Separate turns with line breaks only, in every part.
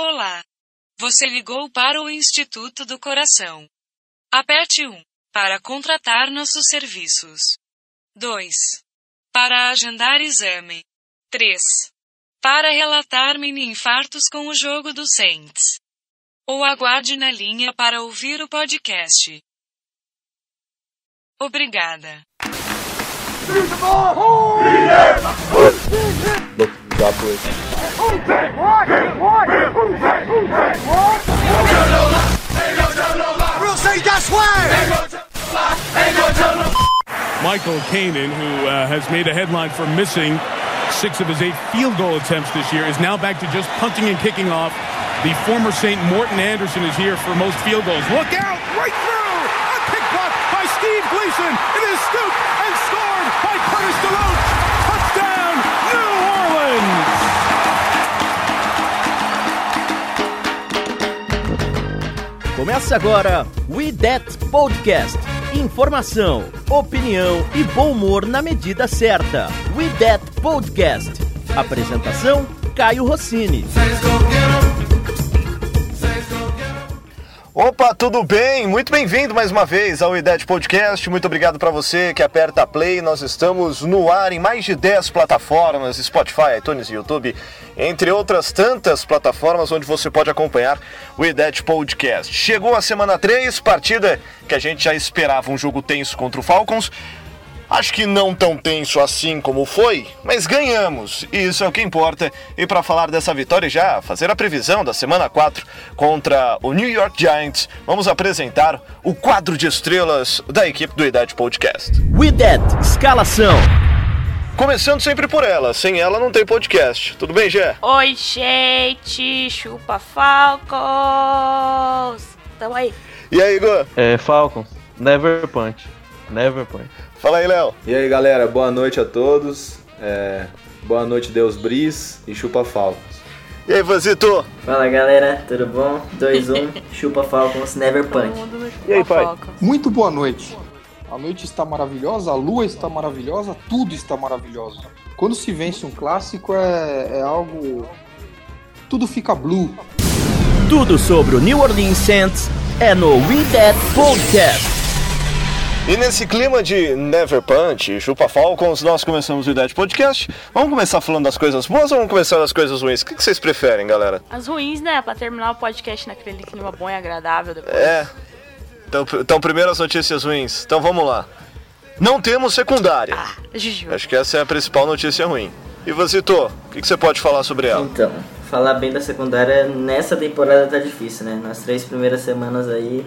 Olá. Você ligou para o Instituto do Coração. Aperte 1 para contratar nossos serviços. 2 para agendar exame. 3 para relatar mini infartos com o jogo do Saints. Ou aguarde na linha para ouvir o podcast. Obrigada.
Michael Kanan, who uh, has made a headline for missing six of his eight field goal attempts this year, is now back to just punting and kicking off. The former St. Morton Anderson is here for most field goals. Look out! Right through! A kick block by Steve Gleason. It is scooped and scored by Curtis DeLoach.
Começa agora We That Podcast. Informação, opinião e bom humor na medida certa. We That Podcast. Apresentação: Caio Rossini.
Opa, tudo bem? Muito bem-vindo mais uma vez ao IDET Podcast. Muito obrigado para você que aperta play. Nós estamos no ar em mais de 10 plataformas, Spotify, iTunes YouTube, entre outras tantas plataformas onde você pode acompanhar o IDET Podcast. Chegou a semana 3, partida que a gente já esperava um jogo tenso contra o Falcons. Acho que não tão tenso assim como foi, mas ganhamos, e isso é o que importa. E para falar dessa vitória já fazer a previsão da semana 4 contra o New York Giants, vamos apresentar o quadro de estrelas da equipe do Idade Podcast.
We That Escalação.
Começando sempre por ela, sem ela não tem podcast. Tudo bem, Gé?
Oi, gente! Chupa Falcons! Tamo aí.
E aí, Igor?
É, Falcons, never punch. Never punch.
Fala aí, Léo.
E aí, galera, boa noite a todos. É, boa noite, Deus Bris e chupa Falcons.
E aí, Vanzito?
Fala galera, tudo bom? 2-1, chupa Falcons, never punch.
E aí, pai?
Muito boa noite. A noite está maravilhosa, a lua está maravilhosa, tudo está maravilhoso. Quando se vence um clássico é, é algo. Tudo fica blue.
Tudo sobre o New Orleans Saints é no We That Podcast.
E nesse clima de Never Punch Chupa Falcons, nós começamos o Idade Podcast. Vamos começar falando das coisas boas ou vamos começar das coisas ruins? O que que vocês preferem, galera?
As ruins, né? Pra terminar o podcast naquele clima bom e agradável depois.
É. Então, então primeiro as notícias ruins. Então vamos lá. Não temos secundária.
Ah, Juju.
Acho que essa é a principal notícia ruim. E você, Tô, o que, que você pode falar sobre ela?
Então, falar bem da secundária nessa temporada tá difícil, né? Nas três primeiras semanas aí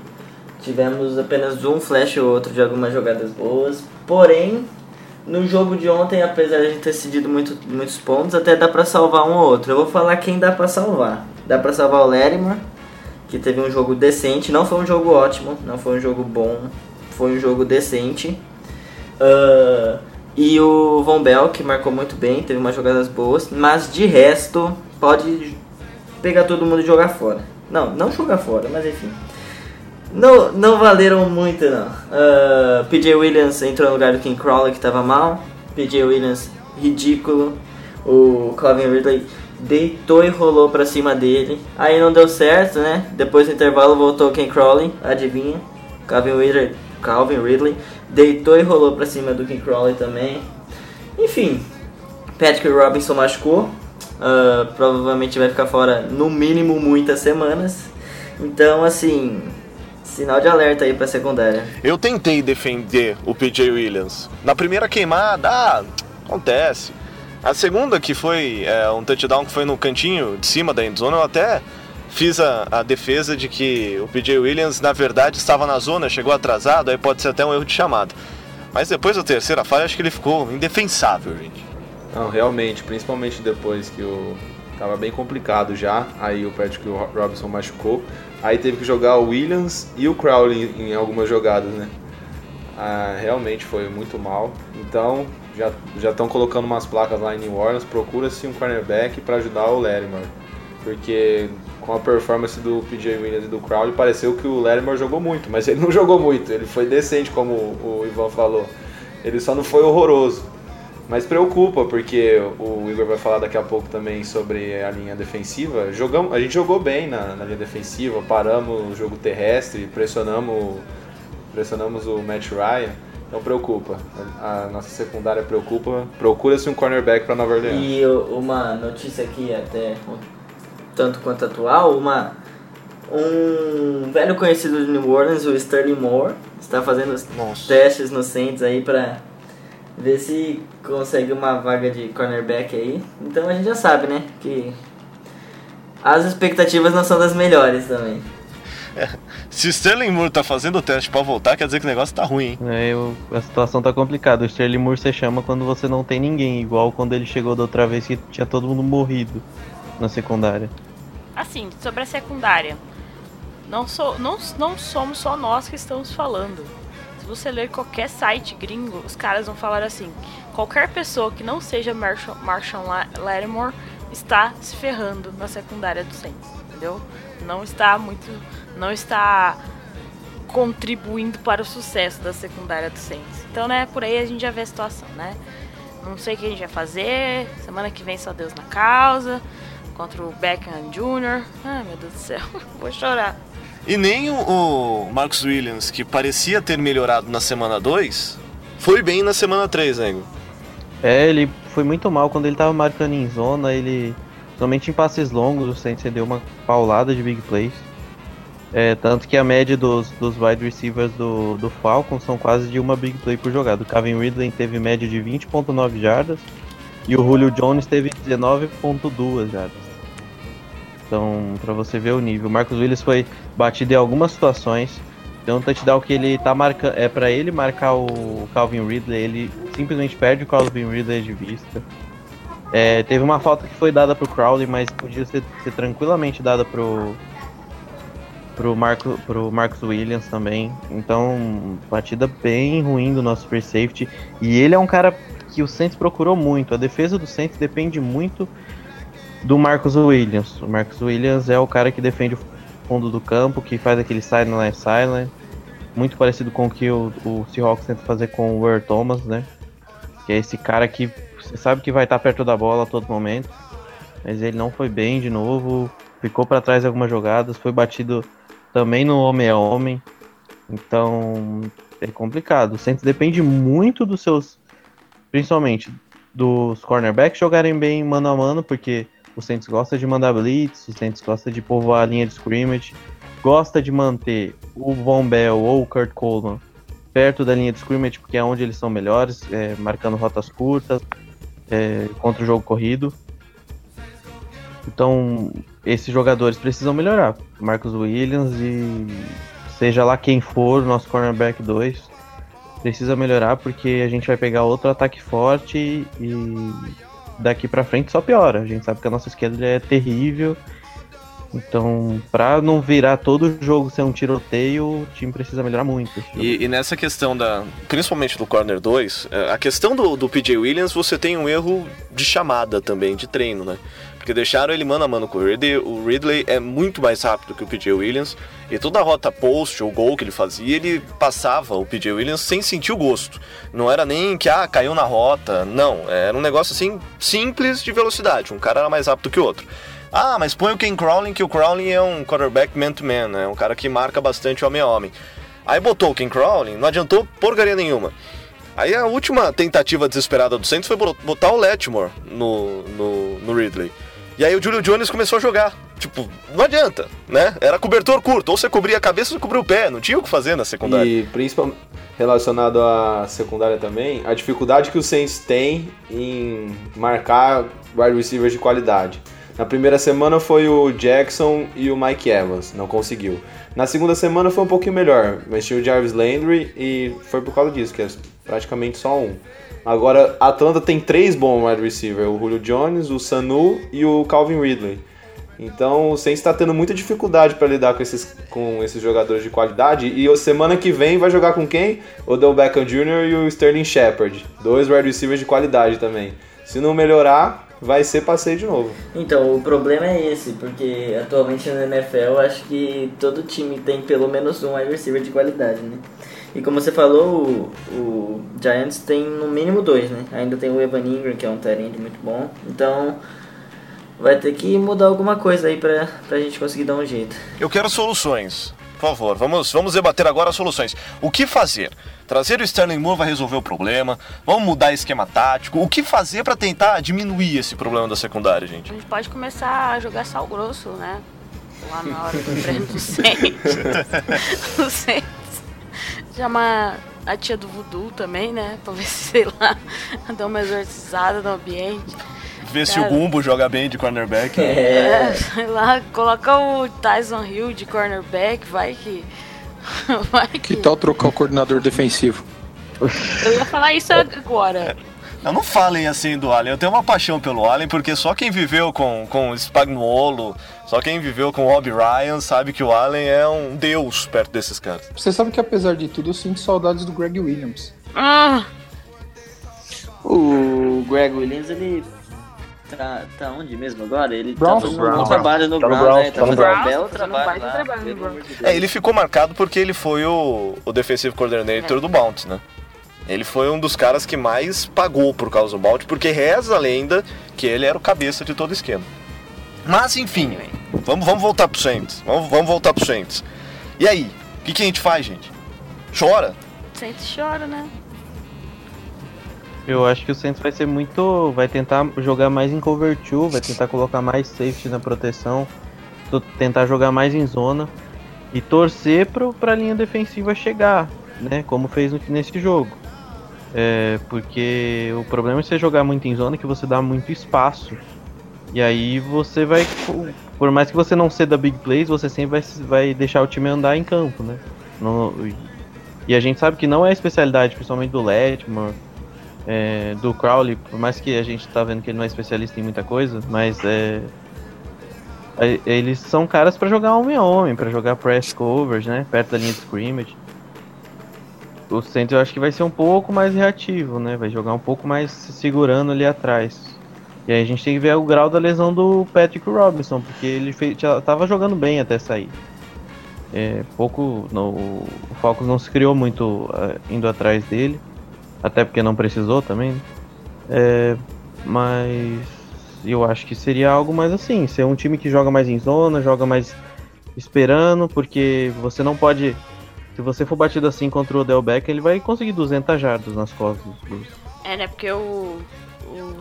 tivemos apenas um flash ou outro de algumas jogadas boas. Porém, no jogo de ontem, apesar de a gente ter cedido muito, muitos pontos, até dá pra salvar um ou outro. Eu vou falar quem dá pra salvar. Dá pra salvar o Larimer, que teve um jogo decente. Não foi um jogo ótimo, não foi um jogo bom, foi um jogo decente. Ah, e o Von Bell, que marcou muito bem, teve umas jogadas boas, mas de resto, pode pegar todo mundo e jogar fora. Não, não jogar fora, mas enfim. Não, não valeram muito, não. Ah, PJ Williams entrou no lugar do King Crawley, que tava mal. PJ Williams, ridículo. O Calvin Ridley deitou e rolou pra cima dele. Aí não deu certo, né? Depois do intervalo voltou o Ken Crawley, adivinha? Calvin Ridley, Calvin Ridley deitou e rolou pra cima do Ken Crawley também. Enfim, Patrick Robinson machucou. Ah, provavelmente vai ficar fora no mínimo muitas semanas. Então, assim, sinal de alerta aí pra secundária.
Eu tentei defender o PJ Williams. Na primeira queimada, ah, acontece. A segunda, que foi é, um touchdown que foi no cantinho de cima da endzone, eu até fiz a, a defesa de que o PJ Williams, na verdade, estava na zona, chegou atrasado, aí pode ser até um erro de chamada. Mas depois da terceira falha, acho que ele ficou indefensável, gente.
Não, realmente, principalmente depois que o. Tava bem complicado já, aí o Patrick Robinson machucou. Aí teve que jogar o Williams e o Crowley em algumas jogadas, né? Ah, realmente foi muito mal. Então, já já estão colocando umas placas lá em New Orleans. Procura-se um cornerback para ajudar o Larimer. Porque com a performance do PJ Williams e do Crowley, pareceu que o Larimer jogou muito, mas ele não jogou muito. Ele foi decente, como o o Ivan falou. Ele só não foi horroroso. Mas preocupa, porque o Igor vai falar daqui a pouco também sobre a linha defensiva. Jogamos, a gente jogou bem na, na linha defensiva, paramos o jogo terrestre, pressionamos, pressionamos o Matt Ryan. Então preocupa. A, a nossa secundária preocupa. Procura-se um cornerback para Nova Orleans.
E uma notícia aqui até tanto quanto atual, uma um velho conhecido de New Orleans, o Sterling Moore, está fazendo os testes no Saints aí para ver se consegue uma vaga de cornerback aí. Então a gente já sabe, né, que as expectativas não são das melhores também.
Se Sterling Moore tá fazendo o teste pra voltar, quer dizer que o negócio tá ruim, hein?
É, eu- a situação tá complicada. O Sterling Moore você chama quando você não tem ninguém, igual quando ele chegou da outra vez que tinha todo mundo morrido na secundária.
Assim, sobre a secundária. Não, sou, não, não somos só nós que estamos falando. Você ler qualquer site gringo, os caras vão falar assim: qualquer pessoa que não seja Marshall, Marshall La- Lattimore está se ferrando na secundária do Saints, entendeu? Não está muito. Não está contribuindo para o sucesso da secundária do Saints. Então, né, por aí a gente já vê a situação, né? Não sei o que a gente vai fazer. Semana que vem só Deus na causa. Contra o Beckham Jr. Ai, meu Deus do céu. Vou chorar.
E nem o, o Marcus Williams, que parecia ter melhorado na semana 2, foi bem na semana 3, né, Igor?
É, ele foi muito mal quando ele tava marcando em zona, ele. Somente em passes longos, o Saints deu uma paulada de big plays. É, tanto que a média dos, dos wide receivers do, do Falcons são quase de uma big play por jogada. O Calvin Ridley teve média de 20.9 jardas e o Julio Jones teve 19.2 jardas. Então, pra você ver o nível, o Marcos Williams foi batido em algumas situações. Tem um touchdown que ele tá marcando. É pra ele marcar o Calvin Ridley, ele simplesmente perde o Calvin Ridley de vista. É, teve uma falta que foi dada pro Crowley, mas podia ser, ser tranquilamente dada pro. Pro, Marco, pro Marcus Williams também. Então, batida bem ruim do nosso free safety. E ele é um cara que o Saints procurou muito. A defesa do Saints depende muito do Marcus Williams. O Marcus Williams é o cara que defende o fundo do campo, que faz aquele silent silent, muito parecido com o que o, o Seahawks tenta fazer com o Earl Thomas, né? Que é esse cara que você sabe que vai estar perto da bola a todo momento, mas ele não foi bem de novo, ficou para trás em algumas jogadas, foi batido também no homem a homem, então é complicado. O Saints depende muito dos seus, principalmente dos cornerbacks jogarem bem mano a mano, porque o Saints gosta de mandar blitz, o Saints gosta de povoar a linha de scrimmage, gosta de manter o Von Bell ou o Kurt Coleman perto da linha de scrimmage, porque é onde eles são melhores, é, marcando rotas curtas, é, contra o jogo corrido. Então, esses jogadores precisam melhorar. Marcos Williams e seja lá quem for, nosso cornerback 2, precisa melhorar porque a gente vai pegar outro ataque forte e daqui pra frente só piora. A gente sabe que a nossa esquerda é terrível. Então, pra não virar todo jogo ser um tiroteio, o time precisa melhorar muito.
E, e nessa questão da. Principalmente do Corner 2, é, a questão do, do PJ Williams, você tem um erro de chamada também, de treino, né? Porque deixaram ele mano a mano com o Ridley. O Ridley é muito mais rápido que o PJ Williams. E toda a rota post ou gol que ele fazia, ele passava o PJ Williams sem sentir o gosto. Não era nem que, ah, caiu na rota. Não, era um negócio assim, simples de velocidade. Um cara era mais rápido que o outro. Ah, mas põe o Ken Crowley, que o Crowley é um quarterback man-to-man, né? Um cara que marca bastante homem a homem. Aí botou o Ken Crowley, não adiantou porcaria nenhuma. Aí a última tentativa desesperada do Saints foi botar o Letmore no, no, no Ridley. E aí o Julio Jones começou a jogar. Tipo, não adianta, né? Era cobertor curto. Ou você cobria a cabeça ou você cobria o pé. Não tinha o que fazer na secundária.
E principalmente relacionado à secundária também, a dificuldade que o Saints tem em marcar wide receivers de qualidade. Na primeira semana foi o Jackson e o Mike Evans, não conseguiu. Na segunda semana foi um pouquinho melhor, mas tinha o Jarvis Landry e foi por causa disso, que é praticamente só um. Agora, a Atlanta tem três bons wide receivers, o Julio Jones, o Sanu e o Calvin Ridley. Então o Saints está tendo muita dificuldade para lidar com esses, com esses jogadores de qualidade. E semana que vem vai jogar com quem? O Del Beckham Jr. e o Sterling Shepard. Dois wide receivers de qualidade também. Se não melhorar, vai ser passeio de novo.
Então, o problema é esse, porque atualmente na NFL acho que todo time tem pelo menos um wide receiver de qualidade, né? E como você falou, o, o Giants tem no mínimo dois, né? Ainda tem o Evan Ingram, que é um terreno muito bom. Então vai ter que mudar alguma coisa aí pra, pra gente conseguir dar um jeito.
Eu quero soluções. Por favor, vamos, vamos debater agora as soluções. O que fazer? Trazer o Sterling Moore vai resolver o problema? Vamos mudar esquema tático? O que fazer para tentar diminuir esse problema da secundária, gente?
A gente pode começar a jogar sal grosso, né? Lá na hora do treino do Saints. do Saints. Chama a tia do voodoo também, né? Pra ver se, sei lá, dá uma exorcizada no ambiente.
Ver se o. Gumbo joga bem de cornerback.
É, sei lá, coloca o Tyson Hill de cornerback, vai que. Vai que.
Que tal trocar o coordenador defensivo?
Eu ia falar isso agora.
Não, não falem assim do Allen. Eu tenho uma paixão pelo Allen, porque só quem viveu com, com o Spagnuolo, só quem viveu com o Rob Ryan, sabe que o Allen é um deus perto desses caras.
Você sabe que apesar de tudo eu sinto saudades do Greg Williams.
Ah,
O Greg Williams, ele tá, tá onde mesmo agora? Ele
Browns.
tá fazendo um bom trabalho no
Tá no
Browns,
Browns,
né? Tá
tá no
fazendo um
Browns,
belo
tá um
trabalho lá,
trabalho
Deus.
É, ele ficou marcado porque ele foi o, o defensive coordinator do Bounty, né? Ele foi um dos caras que mais pagou por causa do Bounty, porque reza a lenda que ele era o cabeça de todo o esquema. Mas enfim, vamos, vamos voltar pro Saints. Vamos, vamos voltar pro Saints. E aí, o que, que a gente faz, gente? Chora?
sempre chora, né?
Eu acho que o Saints vai ser muito. Vai tentar jogar mais em cover 2, vai tentar colocar mais safety na proteção, tentar jogar mais em zona e torcer pro, pra linha defensiva chegar, né? Como fez no- nesse jogo. É, porque o problema é você jogar muito em zona que você dá muito espaço. E aí você vai. Por mais que você não ceda big plays, você sempre vai, vai deixar o time andar em campo, né? Não- e a gente sabe que não é a especialidade, principalmente do Letmore, é, do Crowley, por mais que a gente tá vendo que ele não é especialista em muita coisa, mas é, é- eles são caras pra jogar homem a homem, pra jogar press covers, né, perto da linha de scrimmage. O Saints eu acho que vai ser um pouco mais reativo, né, vai jogar um pouco mais se segurando ali atrás. E aí a gente tem que ver o grau da lesão do Patrick Robinson, porque ele fez, já tava jogando bem até sair. É, pouco, no, o Falcons não se criou muito é, indo atrás dele. Até porque não precisou também, né? É, mas eu acho que seria algo mais assim, ser um time que joga mais em zona, joga mais esperando, porque você não pode. Se você for batido assim contra o Odell Beckham, ele vai conseguir 200 jardas nas costas.
É, né? Porque o, o,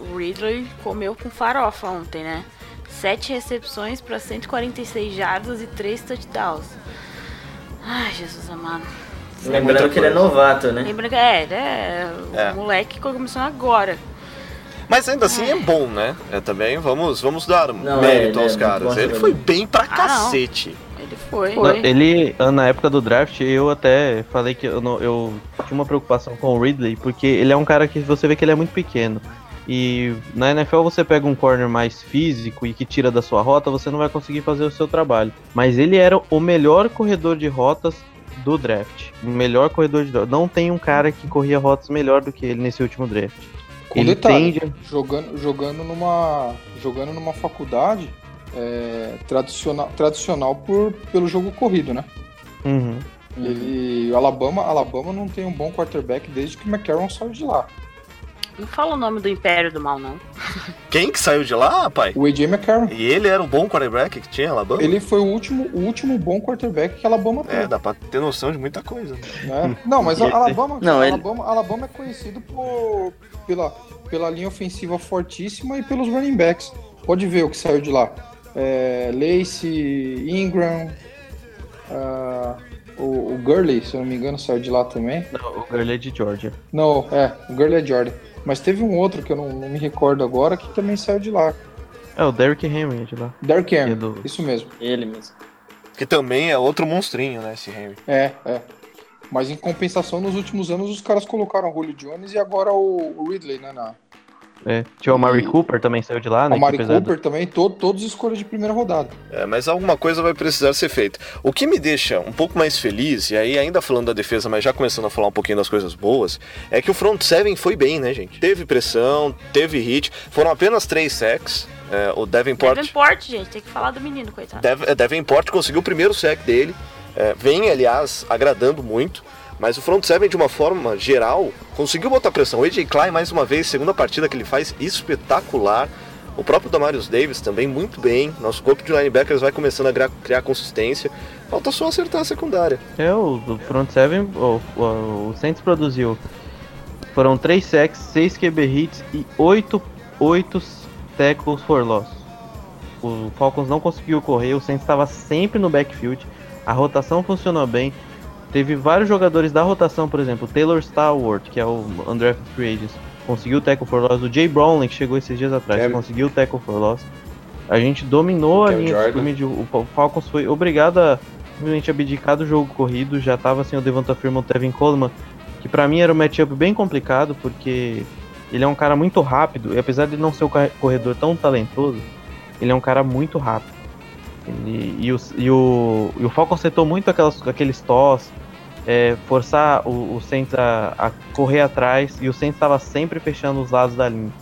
o Ridley comeu com farofa ontem, né? Sete recepções para 146 jardas e 3 touchdowns. Ai, Jesus amado.
Lembrando que ele é novato, né?
Lembra que é, é, o
É.
moleque que começou agora.
Mas ainda assim é bom, né? É, também vamos, vamos dar
Não,
mérito
é,
aos
é
caras. Ele foi bem pra
Ah, não. Ele foi.
Não, Ele, na época do draft, eu até falei que eu, não- eu tinha uma preocupação com o Ridley, porque ele é um cara que você vê que ele é muito pequeno. E na NFL você pega um corner mais físico e que tira da sua rota, você não vai conseguir fazer o seu trabalho. Mas ele era o melhor corredor de rotas do draft. O melhor corredor de rotas. Não tem um cara que corria rotas melhor do que ele nesse último draft.
Com
Ele
detalhe,
tende-
jogando, jogando, numa, jogando numa faculdade é, tradicional, tradicional por, pelo jogo corrido, né?
Uhum.
Ele, o Alabama, Alabama não tem um bom quarterback desde que o McCarron saiu de lá.
Não fala o nome do Império do Mal, não.
Quem que saiu de lá, rapaz?
O AJ McCarron.
E ele era um bom quarterback que tinha Alabama?
Ele foi o último, o último bom quarterback que a Alabama
É,
teve.
dá pra ter noção de muita coisa. né?
né? Não, mas a Alabama,
Não, ele-
Alabama, Alabama é conhecido por, pela, pela linha ofensiva fortíssima e pelos running backs. Pode ver o que saiu de lá. É, Lacey, Ingram, ah, o, o Gurley, se eu não me engano, saiu de lá também.
Não, o Gurley é de Georgia.
Não, é, o Gurley é Jordan. Mas teve um outro que eu não, não me recordo agora que também saiu de lá.
É, o Derrick Henry é de lá.
Derrick Henry,
E do-
isso mesmo.
Ele mesmo.
Que também é outro monstrinho, né, esse Henry.
É, é. Mas em compensação, nos últimos anos, os caras colocaram o Julio Jones e agora o, o Ridley, né? Na,
É, tinha o Mari
E-
Cooper também saiu de lá, né?
o Mari Cooper também, to, todos escolhas de primeira rodada.
É, mas alguma coisa vai precisar ser feita. O que me deixa um pouco mais feliz, e aí ainda falando da defesa, mas já começando a falar um pouquinho das coisas boas, é que o front seven foi bem, né, gente? Teve pressão, teve hit, foram apenas três sacks. É, o Davenport,
Davenport, gente, tem que falar do menino, coitado.
Dev, é, Davenport conseguiu o primeiro sack dele. é, vem, aliás, agradando muito. Mas o front seven, de uma forma geral, conseguiu botar pressão. O AJ Klein, mais uma vez, segunda partida que ele faz, espetacular. O próprio Damarius Davis também muito bem. Nosso corpo de linebackers vai começando a criar, consistência. Falta só acertar a secundária.
É, o front seven, o, o, o Saints produziu. Foram 3 sacks, 6 QB hits e 8, 8 tackles for loss. O Falcons não conseguiu correr, o Saints estava sempre no backfield. A rotação funcionou bem. Teve vários jogadores da rotação, por exemplo, Taylor Starward, que é o undrafted free agent, conseguiu o tackle for loss. O Jay Brownlee, que chegou esses dias atrás,
Cam-
conseguiu o tackle for loss. A gente dominou a linha de. O o Falcons foi obrigado a simplesmente abdicar do jogo corrido. Já tava sem o Devonta Freeman, o Tevin Coleman, que pra mim era um matchup bem complicado, porque ele é um cara muito rápido, e apesar de não ser um ca- corredor tão talentoso, ele é um cara muito rápido. Ele- e, o, e, o, e o Falcon acertou muito aquelas, aqueles toss, é, forçar o, o Saints a, a correr atrás, e o Saints estava sempre fechando os lados da linha.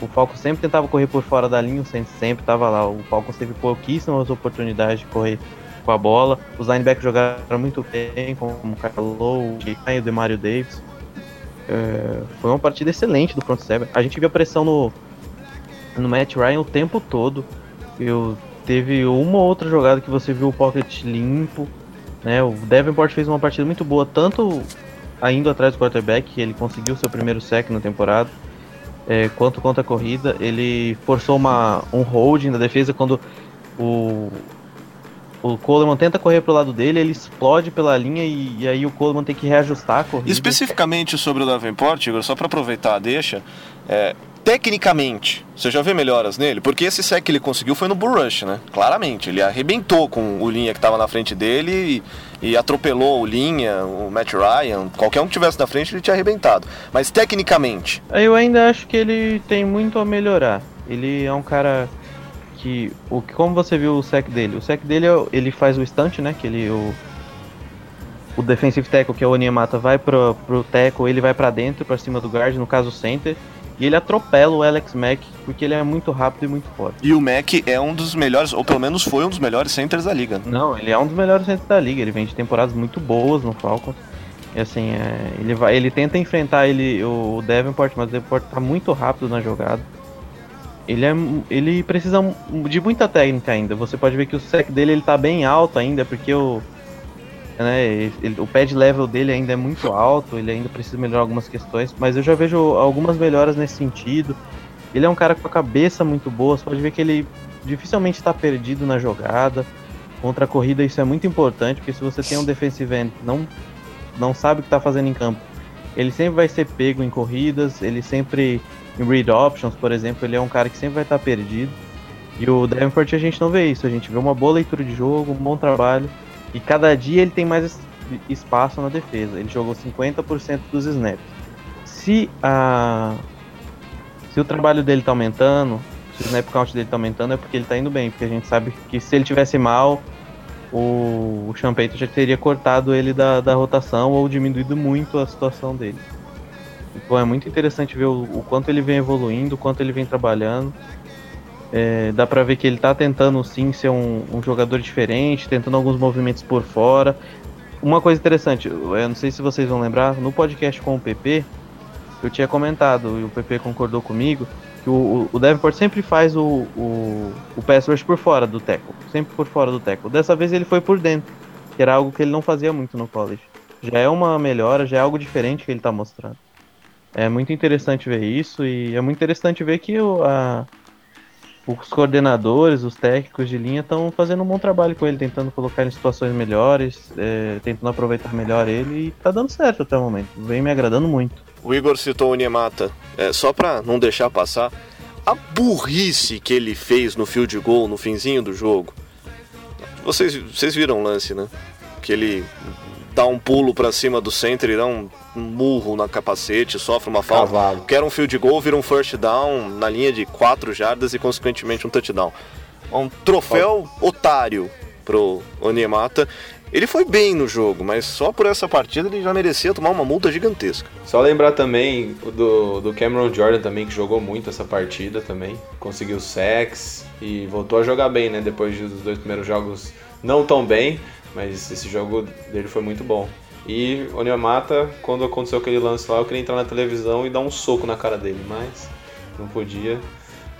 O Falcon sempre tentava correr por fora da linha, o Saints sempre estava lá. O Falcon teve pouquíssimas oportunidades de correr com a bola. Os linebackers jogaram muito bem, como o Kyle Lowe, o Demario Davis. É, foi uma partida excelente do front seven. A gente viu a pressão no, no Matt Ryan o tempo todo. Eu teve uma ou outra jogada que você viu o pocket limpo, né? O Davenport fez uma partida muito boa, tanto indo atrás do quarterback, ele conseguiu seu primeiro sack na temporada, é, quanto contra a corrida. Ele forçou uma, um holding na defesa quando o o Coleman tenta correr pro lado dele, ele explode pela linha e, e aí o Coleman tem que reajustar a corrida.
Especificamente sobre o Davenport, Igor, só para aproveitar a deixa, é, tecnicamente, você já vê melhoras nele? Porque esse sec que ele conseguiu foi no Bull Rush, né? Claramente, ele arrebentou com o Linha que estava na frente dele e, e atropelou o Linha, o Matt Ryan, qualquer um que tivesse na frente ele tinha arrebentado. Mas tecnicamente,
Eu ainda acho que ele tem muito a melhorar. Ele é um cara que, o como você viu o sec dele, o sec dele é ele faz o stunt, né? Que ele o o defensive tackle, que é o Onyemata, vai pro, pro tackle, ele vai pra dentro, pra cima do guard, no caso o center, e ele atropela o Alex Mack, porque ele é muito rápido e muito forte.
e o Mac é um dos melhores, ou pelo menos foi um dos melhores centers da liga. né?
Não, ele é um dos melhores centros da liga. Ele vem de temporadas muito boas no Falcons. E assim, é, ele, vai, ele tenta enfrentar ele, o Davenport, mas o Davenport tá muito rápido na jogada. Ele, é, ele precisa de muita técnica ainda. Você pode ver que o sec dele ele tá bem alto ainda, porque o, né, ele- o pad level dele ainda é muito alto. Ele ainda precisa melhorar algumas questões. Mas eu já vejo algumas melhoras nesse sentido. Ele é um cara com a cabeça muito boa. Você pode ver que ele dificilmente está perdido na jogada. Contra a corrida isso é muito importante, porque se você tem um defensive end não, não sabe o que está fazendo em campo, ele sempre vai ser pego em corridas, ele sempre em read options, por exemplo, ele é um cara que sempre vai estar perdido. E o Davenport a gente não vê isso, a gente vê uma boa leitura de jogo, um bom trabalho, e cada dia ele tem mais es- espaço na defesa. Ele jogou 50% dos snaps. Se a se o trabalho dele tá aumentando, se o snap count dele tá aumentando, é porque ele tá indo bem. Porque a gente sabe que se ele tivesse mal, o, o Payton já teria cortado ele da, da rotação ou diminuído muito a situação dele. Então é muito interessante ver o, o quanto ele vem evoluindo, o quanto ele vem trabalhando. É, dá pra ver que ele tá tentando sim ser um, um jogador diferente, tentando alguns movimentos por fora. Uma coisa interessante, eu não sei se vocês vão lembrar, no podcast com o PP, eu tinha comentado, e o PP concordou comigo, que o, o- Davenport sempre faz o, o, o pass rush por fora do tackle. Sempre por fora do tackle. Dessa vez ele foi por dentro, que era algo que ele não fazia muito no college. Já é uma melhora, já é algo diferente que ele tá mostrando. É muito interessante ver isso e é muito interessante ver que o, a, os coordenadores, os técnicos de linha estão fazendo um bom trabalho com ele, tentando colocar ele em situações melhores, é, tentando aproveitar melhor ele e tá dando certo até o momento. Vem me agradando muito.
O Igor citou o Niemata, é, só pra não deixar passar, a burrice que ele fez no field goal no finzinho do jogo. Vocês, vocês viram o lance, né? Que ele dá um pulo pra cima do center e dá um, um murro na capacete, sofre uma falta.
Cavalo.
Quer um field goal, vira um first down na linha de 4 jardas e consequentemente um touchdown. Um troféu otário pro Onyemata. Ele foi bem no jogo, mas só por essa partida ele já merecia tomar uma multa gigantesca.
Só lembrar também do, do Cameron Jordan também, que jogou muito essa partida também. Conseguiu sex e voltou a jogar bem, né? Depois dos dois primeiros jogos não tão bem, mas esse jogo dele foi muito bom. E Onyemata, quando aconteceu aquele lance lá, eu queria entrar na televisão e dar um soco na cara dele, mas não podia.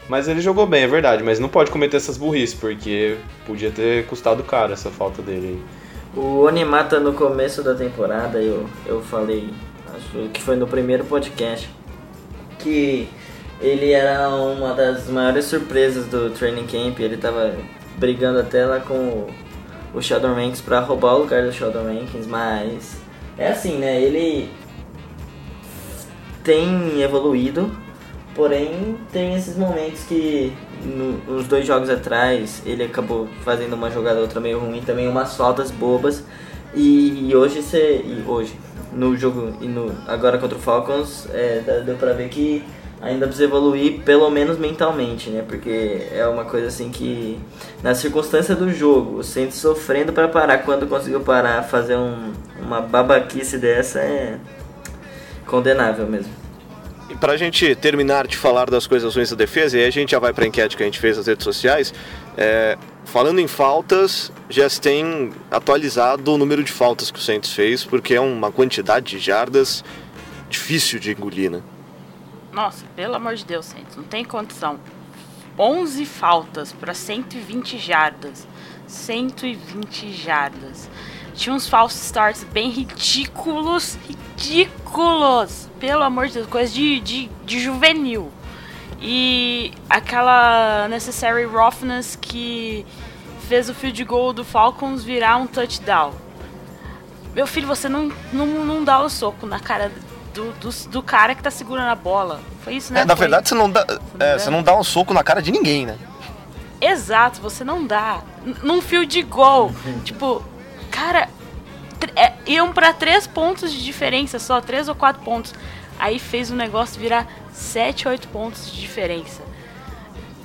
Mas ele jogou bem, é verdade, mas não pode cometer essas burrices, porque podia ter custado caro essa falta dele.
O Onimata no começo da temporada, eu, eu falei, acho que foi no primeiro podcast, que ele era uma das maiores surpresas do training camp, ele tava brigando até lá com o, o Sheldon Rankins pra roubar o lugar do Sheldon Rankins, mas é assim, né, ele tem evoluído, porém tem esses momentos que no- nos dois jogos atrás ele acabou fazendo uma jogada outra meio ruim, também umas faltas bobas. E, hoje você. E hoje, no jogo e no, agora contra o Falcons, é, deu pra ver que ainda precisa evoluir, pelo menos mentalmente, né? Porque é uma coisa assim que, na circunstância do jogo, o Saints sofrendo pra parar, quando conseguiu parar, fazer um, uma babaquice dessa é condenável mesmo.
E pra gente terminar de falar das coisas ruins da defesa, e aí a gente já vai pra enquete que a gente fez nas redes sociais, é, falando em faltas, já se tem atualizado o número de faltas que o Saints fez, porque é uma quantidade de jardas difícil de engolir, né?
Nossa, pelo amor de Deus, Santos, não tem condição. 11 faltas para 120 jardas. 120 jardas. Tinha uns false starts bem ridículos, ridículos. Pelo amor de Deus, coisa de, de, de juvenil. E aquela necessary roughness que fez o field goal do Falcons virar um touchdown. Meu filho, você não, não, não dá o soco na cara do, do, do cara que tá segurando a bola. Foi isso, né?
É, na
Foi-
verdade, você não, dá, é, você não dá um soco na cara de ninguém, né?
Exato, você não dá. N- Num field goal. tipo, cara, é, iam pra três pontos de diferença só, três ou quatro pontos. Aí fez o negócio virar sete, oito pontos de diferença.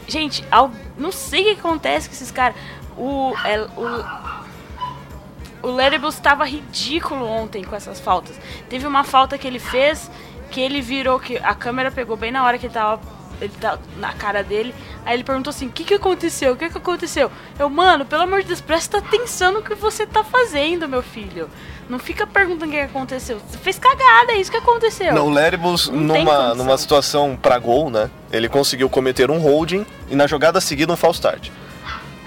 Gente, al- não sei o que acontece com esses caras. O, é, o, o Ledibles estava ridículo ontem com essas faltas. Teve uma falta que ele fez que ele virou, que a câmera pegou bem na hora que ele tava, ele tava na cara dele. Aí ele perguntou assim: O que, que aconteceu? O que, que aconteceu? Eu, mano, pelo amor de Deus, presta atenção no que você tá fazendo, meu filho. Não fica perguntando o que aconteceu. Você fez cagada, é isso que aconteceu.
Não, o Leribus,
Não
numa, numa situação pra gol, né? Ele conseguiu cometer um holding e na jogada seguida um false start.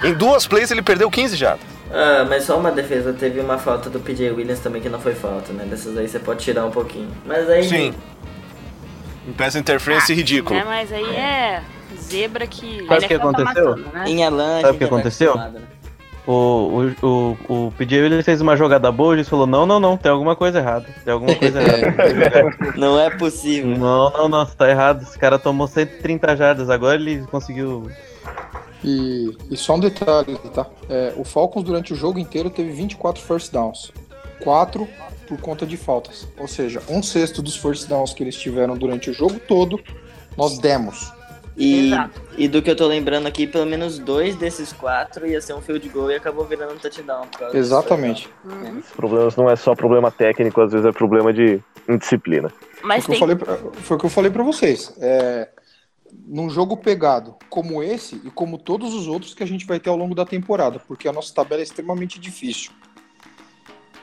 Em duas plays ele perdeu 15 jardas.
Ah, mas só uma defesa, teve uma falta do PJ Williams também que não foi falta, né? Dessas aí você pode tirar um pouquinho. Mas aí.
Sim. Um pass interference ridículo.
Né, mas aí é zebra que.
Sabe o que
NFL tá
aconteceu?
matando, né?
Em Alan,
Sabe o que aconteceu? O, o, o, o PJ Williams fez uma jogada boa e ele falou: Não, não, não, tem alguma coisa errada. Tem alguma coisa errada.
Não é possível.
não, não, não, tá errado. Esse cara tomou 130 jardas, agora ele conseguiu.
E, e só um detalhe, tá? É, o Falcons durante o jogo inteiro teve 24 first downs. 4 por conta de faltas. Ou seja, um sexto dos first downs que eles tiveram durante o jogo todo, nós demos.
E,
Exato.
e do que eu tô lembrando aqui, pelo menos dois desses quatro ia ser um field goal e acabou virando um touchdown.
Exatamente.
disso.
Problemas não é só problema técnico, às vezes é problema de indisciplina.
Mas
Foi o que
tem
eu falei pra, foi o que eu falei pra vocês. É, num jogo pegado como esse e como todos os outros que a gente vai ter ao longo da temporada, porque a nossa tabela é extremamente difícil.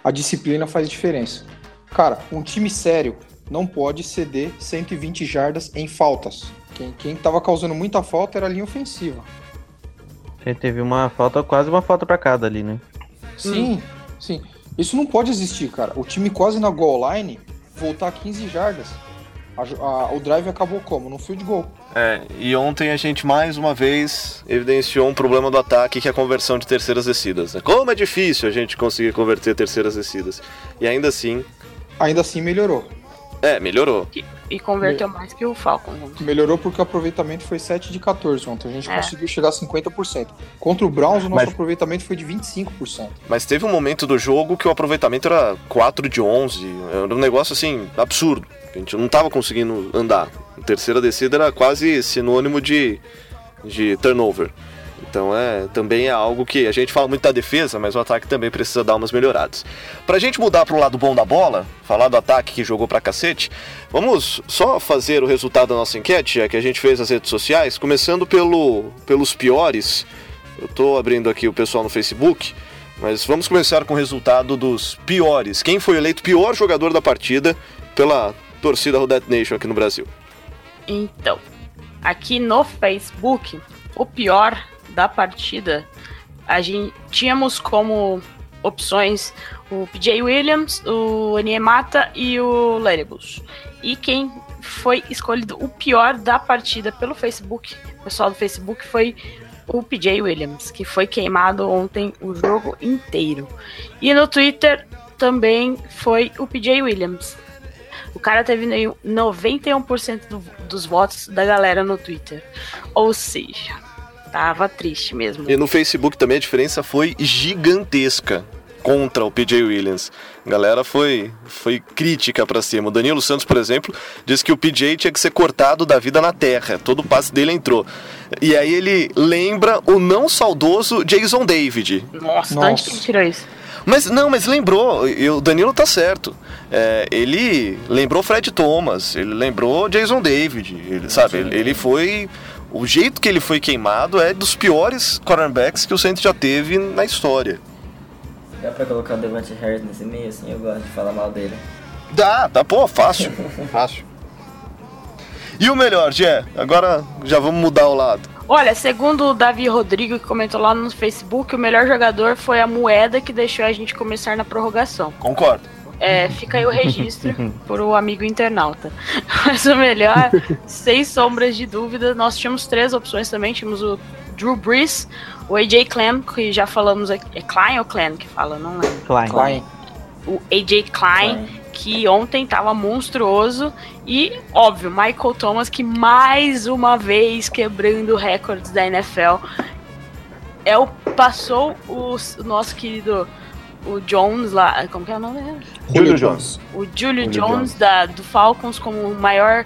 A disciplina faz diferença. Cara, um time sério não pode ceder 120 jardas em faltas. Quem, quem tava causando muita falta era a linha ofensiva.
Ele teve uma falta, quase uma falta pra cada ali, né?
Sim, sim. Isso não pode existir, cara. O time quase na goal line voltar 15 jardas. A a- o drive acabou como? No field goal.
É, e ontem a gente mais uma vez evidenciou um problema do ataque que é a conversão de terceiras descidas. né? Como é difícil a gente conseguir converter terceiras descidas. E ainda assim,
Ainda assim melhorou.
É, melhorou.
E converteu mais que o Falcon, gente.
Melhorou porque o aproveitamento foi 7 de 14 ontem. A gente
É.
conseguiu chegar a 50%. Contra o Browns, o nosso
Mas-
aproveitamento foi de 25%.
Mas teve um momento do jogo que o aproveitamento era 4 de 11. Era um negócio assim, absurdo. A gente não tava conseguindo andar. A terceira descida era quase sinônimo de, de turnover. Então é também é algo que a gente fala muito da defesa, mas o ataque também precisa dar umas melhoradas. Pra gente mudar pro lado bom da bola, falar do ataque que jogou pra cacete, vamos só fazer o resultado da nossa enquete, que a gente fez nas redes sociais, começando pelo, pelos piores. Eu tô abrindo aqui o pessoal no Facebook, mas vamos começar com o resultado dos piores. Quem foi eleito pior jogador da partida pela torcida Rodette Nation aqui no Brasil?
Então, aqui no Facebook, o pior da partida, a gente tínhamos como opções o PJ Williams, o Aniemata e o Leribus. E quem foi escolhido o pior da partida pelo Facebook, o pessoal do Facebook, foi o PJ Williams, que foi queimado ontem o jogo inteiro. E no Twitter também foi o PJ Williams. O cara teve 91% do, dos votos da galera no Twitter. Ou seja, tava triste mesmo.
E no Facebook também a diferença foi gigantesca contra o PJ Williams. A galera foi, foi crítica pra cima. O Danilo Santos, por exemplo, disse que o PJ tinha que ser cortado da vida na terra. Todo o passe dele entrou. E aí ele lembra o não saudoso Jason David.
Nossa,
Nossa.
onde que ele tirou isso?
Mas não, mas lembrou, e o Danilo tá certo. É, ele lembrou Fred Thomas, ele lembrou Jason David, ele, sabe? Ele, ele foi. O jeito que ele foi queimado é dos piores cornerbacks que o Saints já teve na história.
Dá pra colocar o Devante Harris nesse meio, assim, eu gosto de falar mal dele.
Dá, tá, pô, fácil. fácil. E o melhor, Jé? Agora já vamos mudar o lado.
Olha, segundo o Davi Rodrigo, que comentou lá no Facebook, o melhor jogador foi a moeda que deixou a gente começar na prorrogação.
Concordo.
É, fica aí o registro por o amigo internauta. Mas o melhor, sem sombras de dúvida, nós tínhamos três opções também. Tínhamos o Drew Brees, o AJ Klein, que já falamos aqui. É Klein ou Klein que fala? Não lembro.
Klein.
Klein.
O AJ Klein, que ontem tava monstruoso. E, óbvio, Michael Thomas, que mais uma vez quebrando recordes da NFL. É o, passou o nosso querido o Jones lá. Como que é o nome dele?
Julio Jones.
O Julio Jones da, do Falcons como o maior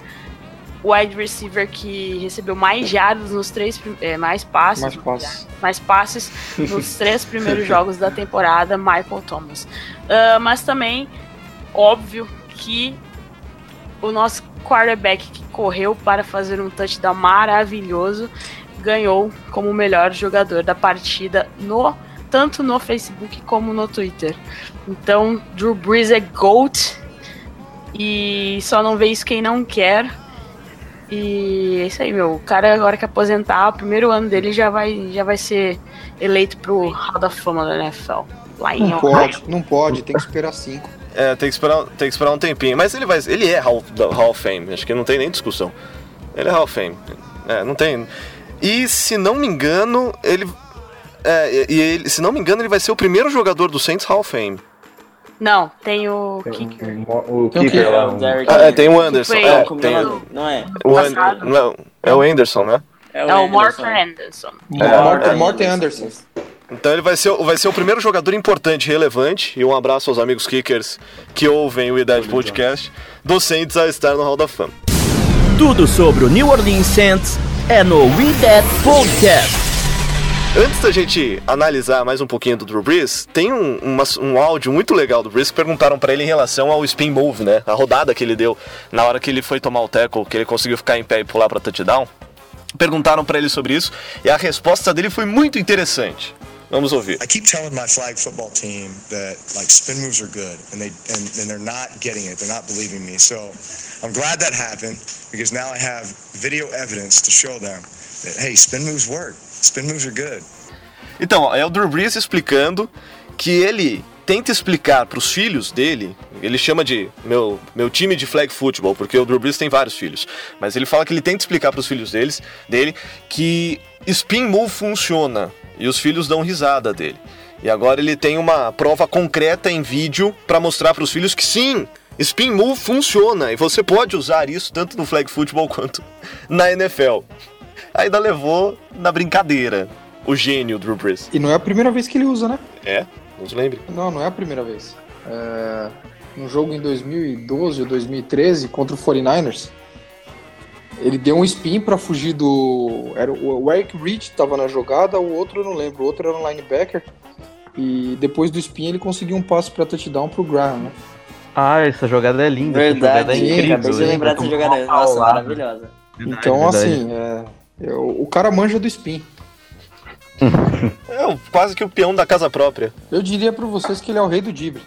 wide receiver que recebeu mais jardas nos três é, mais passes,
Mais passes.
mais passes nos três primeiros jogos da temporada, Michael Thomas. Ah, mas também óbvio que o nosso quarterback que correu para fazer um touchdown maravilhoso ganhou como o melhor jogador da partida no tanto no Facebook como no Twitter. Então, Drew Brees é GOAT e só não vê isso quem não quer. E é isso aí, meu. O cara agora que aposentar, o primeiro ano dele já vai, já vai ser eleito pro Hall da Fama da NFL. Lá em
Não pode, não pode, tem que esperar cinco.
É, tem que esperar, tem que esperar um tempinho. Mas ele vai. Ele é Hall, da Hall of Fame, acho que não tem nem discussão. Ele é Hall of Fame. É, não tem. E se não me engano, ele. É, e e ele, se não me engano, ele vai ser o primeiro jogador do Saints Hall of Fame.
Não, tem o kicker.
O
Tem o
kicker
quê?
lá.
O Derrick
Ah, é, tem o Anderson. É, tem
é o? Não é?
o. Anderson. Não, é o Anderson, né?
É o Morton Anderson.
Morten,
é.
Morten Anderson.
Então ele vai ser, o- vai ser o primeiro jogador importante, relevante, e um abraço aos amigos kickers que ouvem o Idade Podcast, do Saints a estar no Hall da Fama.
Tudo sobre o New Orleans Saints é no We That Podcast.
Antes da gente analisar mais um pouquinho do Drew Brees, tem um, uma- um áudio muito legal do Brees que perguntaram pra ele em relação ao spin move, né? A rodada que ele deu na hora que ele foi tomar o tackle, que ele conseguiu ficar em pé e pular pra touchdown. Perguntaram pra ele sobre isso e a resposta dele foi muito interessante. Vamos ouvir.
I keep telling my flag football team that like spin moves are good, and they and, and they're not getting it. They're not believing me. So I'm glad that happened because now I have video evidence to show them that hey, spin moves work. Spin are good.
Então, é o Drew Brees explicando que ele tenta explicar para os filhos dele, ele chama de meu, meu time de flag football, porque o Drew Brees tem vários filhos, mas ele fala que ele tenta explicar para os filhos deles, dele que spin move funciona e os filhos dão risada dele. E agora ele tem uma prova concreta em vídeo para mostrar para os filhos que sim, spin move funciona e você pode usar isso tanto no flag football quanto na NFL. Ainda levou na brincadeira o gênio Drew Brees.
E não é a primeira vez que ele usa, né?
É, nos lembre.
Não, não é a primeira vez. É, no jogo em 2012 ou 2013 contra o 49ers, ele deu um spin pra fugir do. Era o Eric Reed tava na jogada, o outro eu não lembro, o outro era um linebacker. E depois do spin ele conseguiu um passe pra touchdown pro Graham, né?
Ah, essa jogada é linda. essa jogada
Verdade,
é incrível.
acabei de
hein?
lembrar dessa jogada. Nossa, maravilhosa.
Verdade,
Então,
verdade.
assim, é, é, o o cara manja do spin.
É quase que o peão da casa própria.
Eu diria pra vocês que ele é o rei do dibre.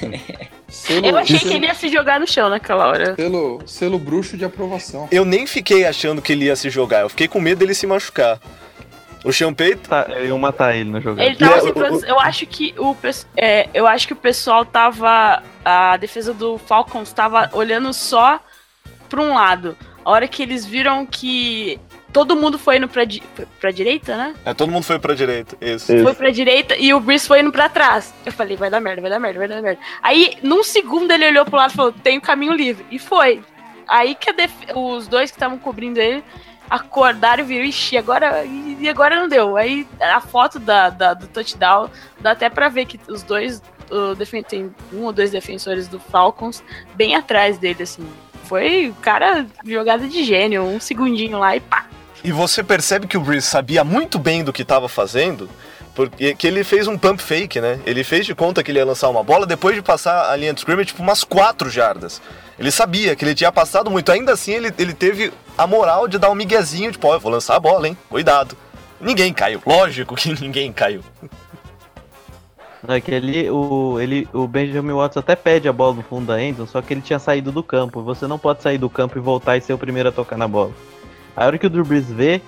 Selo,
Eu achei que
selo-
ele ia se jogar no chão naquela hora.
Selo, selo bruxo de aprovação.
Eu nem fiquei achando que ele ia se jogar, eu fiquei com medo dele se machucar. O Champagne
Tá, eu ia matar ele no jogo.
Ele tava
É,
sem
o-.
Eu acho que o é, eu acho que o pessoal tava a defesa do Falcons tava olhando só pra um lado. A hora que eles viram que todo mundo foi indo pra, di pra direita, né?
É, todo mundo foi pra direita. Isso.
Foi pra direita e o Brice foi indo pra trás. Eu falei, vai dar merda, vai dar merda, vai dar merda. Aí, num segundo, ele olhou pro lado e falou, tem o caminho livre. E foi. Aí que os dois que estavam cobrindo ele acordaram e viram, ixi, agora, e agora não deu. Aí a foto da, da- do touchdown dá até pra ver que os dois, o defen- tem um ou dois defensores do Falcons bem atrás dele, assim. Foi o cara, jogada de gênio, um segundinho lá e pá.
E você percebe que o Breeze sabia muito bem do que estava fazendo, porque que ele fez um pump fake, né? Ele fez de conta que ele ia lançar uma bola depois de passar a linha de scrimmage, tipo, umas 4 jardas. Ele sabia que ele tinha passado muito, ainda assim ele, ele teve a moral de dar um miguezinho, tipo, ó, eu vou lançar a bola, hein? Cuidado. Ninguém caiu. Lógico que ninguém caiu.
É que ele, o, ele, o Benjamin Watts até pede a bola no fundo da endzone, só que ele tinha saído do campo. Você não pode sair do campo e voltar e ser o primeiro a tocar na bola. A hora que o Drew Brees vê,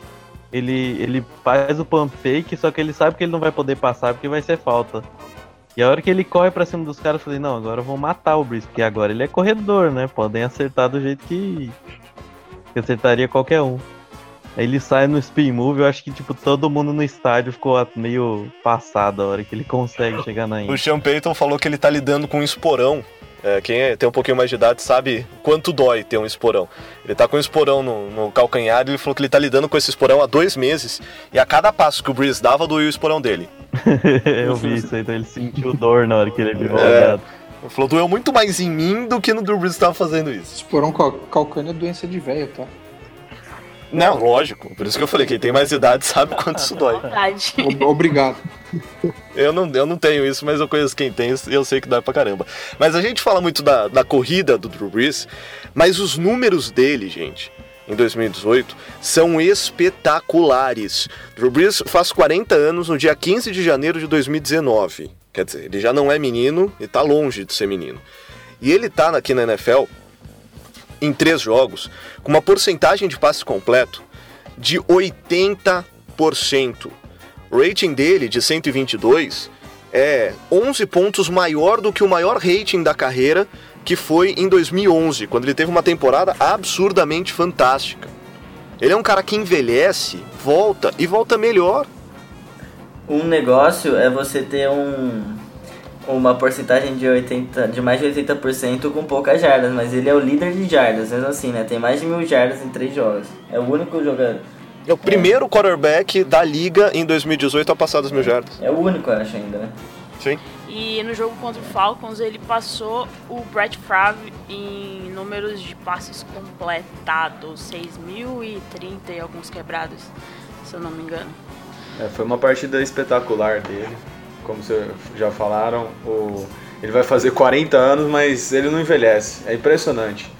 ele, ele faz o pump fake, só que ele sabe que ele não vai poder passar porque vai ser falta. E a hora que ele corre pra cima dos caras, eu falei, não, agora eu vou matar o Brees, porque agora ele é corredor, né? Podem acertar do jeito que, que acertaria qualquer um. Aí ele sai no spin move, eu acho que tipo todo mundo no estádio ficou meio passado a hora que ele consegue chegar na
O. Sean Payton falou que ele tá lidando com um esporão. É, quem é- tem um pouquinho mais de idade sabe quanto dói ter um esporão. Ele tá com um esporão no, no calcanhar e ele falou que ele tá lidando com esse esporão há dois meses. E a cada passo que o Breeze dava, doía o esporão dele.
eu vi isso, então ele sentiu dor na hora que ele viu o
É. Ele falou, doeu muito mais em mim do que no Drew Brees tava fazendo isso.
Esporão cal calcâneo é doença de velho, tá?
Não, lógico. Por isso que eu falei, quem tem mais idade sabe quanto isso dói.
Verdade.
Obrigado.
Eu não, eu não tenho isso, mas eu conheço quem tem e eu sei que dói pra caramba. Mas a gente fala muito da, da corrida do Drew Brees, mas os números dele, gente, em 2018, são espetaculares. Drew Brees faz 40 anos no dia 15 de janeiro de 2019. Quer dizer, ele já não é menino e tá longe de ser menino. E ele tá aqui na NFL em três jogos com uma porcentagem de passe completo de 80%. O rating dele de 122 é 11 pontos maior do que o maior rating da carreira, que foi em 2011, quando ele teve uma temporada absurdamente fantástica. Ele é um cara que envelhece, volta e volta melhor.
Um negócio é você ter um uma porcentagem de 80, de mais de 80% com poucas jardas, mas ele é o líder de jardas, mesmo assim, né? Tem mais de mil jardas em três jogos. É o único jogador.
É o primeiro quarterback da liga em 2018 a passar das mil jardas.
É o único, eu acho ainda, né?
Sim.
E no jogo contra o Falcons, ele passou o Brett Favre em números de passes completados, 6.030 e alguns quebrados, se eu não me engano.
É, foi uma partida espetacular dele. Como vocês já falaram, o... ele vai fazer 40 anos, mas ele não envelhece. É impressionante.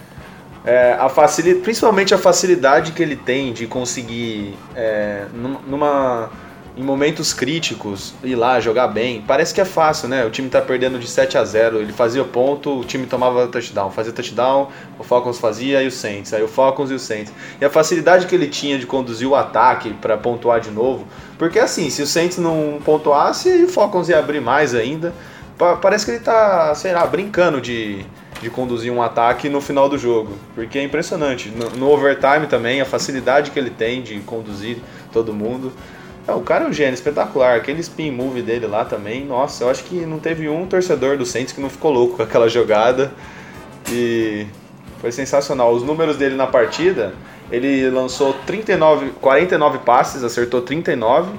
É, a facili... Principalmente a facilidade que ele tem de conseguir, é, num- numa... em momentos críticos, ir lá jogar bem. Parece que é fácil, né? O time tá perdendo de 7 a 0 ele fazia ponto, o time tomava touchdown. Fazia touchdown, o Falcons fazia e o Saints. Aí o Falcons e o Saints. E a facilidade que ele tinha de conduzir o ataque para pontuar de novo. Porque assim, se o Saints não pontuasse, o Falcons ia abrir mais ainda. Pa- Parece que ele tá, sei lá, brincando de, de conduzir um ataque no final do jogo. Porque é impressionante. No, no overtime também, a facilidade que ele tem de conduzir todo mundo. É, o cara é um gênio, espetacular. Aquele spin move dele lá também, nossa, eu acho que não teve um torcedor do Saints que não ficou louco com aquela jogada. E foi sensacional. Os números dele na partida, ele lançou 39, 49 passes, acertou 39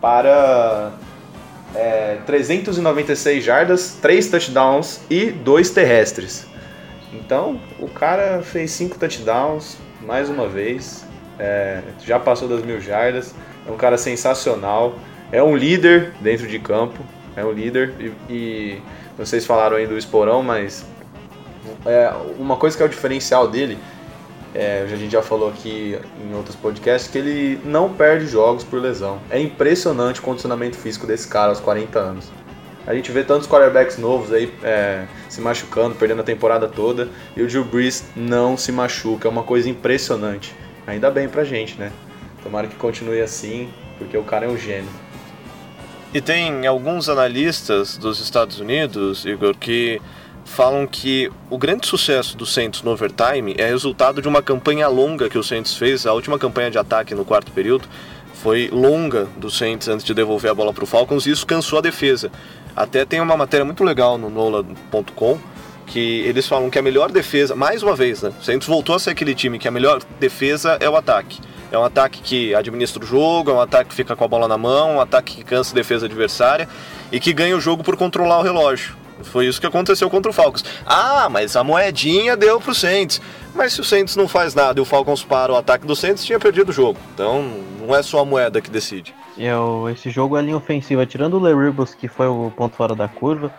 para é, 396 jardas, 3 touchdowns e 2 terrestres. Então, o cara fez 5 touchdowns, mais uma vez. É, já passou das mil jardas. É um cara sensacional. É um líder dentro de campo. É um líder. E, e vocês falaram aí do Esporão, mas é, uma coisa que é o diferencial dele, é, a gente já falou aqui em outros podcasts, que ele não perde jogos por lesão. É impressionante o condicionamento físico desse cara aos 40 anos. A gente vê tantos quarterbacks novos aí é, se machucando, perdendo a temporada toda, e o Drew Brees não se machuca. É uma coisa impressionante. Ainda bem pra gente, né? Tomara que continue assim, porque o cara é um gênio.
E tem alguns analistas dos Estados Unidos, Igor, que falam que o grande sucesso do Saints no overtime é resultado de uma campanha longa que o Saints fez, a última campanha de ataque no quarto período foi longa do Saints antes de devolver a bola para o Falcons e isso cansou a defesa. Até tem uma matéria muito legal no nola.com que eles falam que a melhor defesa, mais uma vez, né? O Saints voltou a ser aquele time que a melhor defesa é o ataque. É um ataque que administra o jogo, é um ataque que fica com a bola na mão, um ataque que cansa a defesa adversária e que ganha o jogo por controlar o relógio. Foi isso que aconteceu contra o Falcons. Ah, mas a moedinha deu pro Saints. Mas se o Saints não faz nada e o Falcons para o ataque do Saints, tinha perdido o jogo. Então não é só a moeda que decide.
É, esse jogo é linha ofensiva, tirando o Leribus, que foi o ponto fora da curva,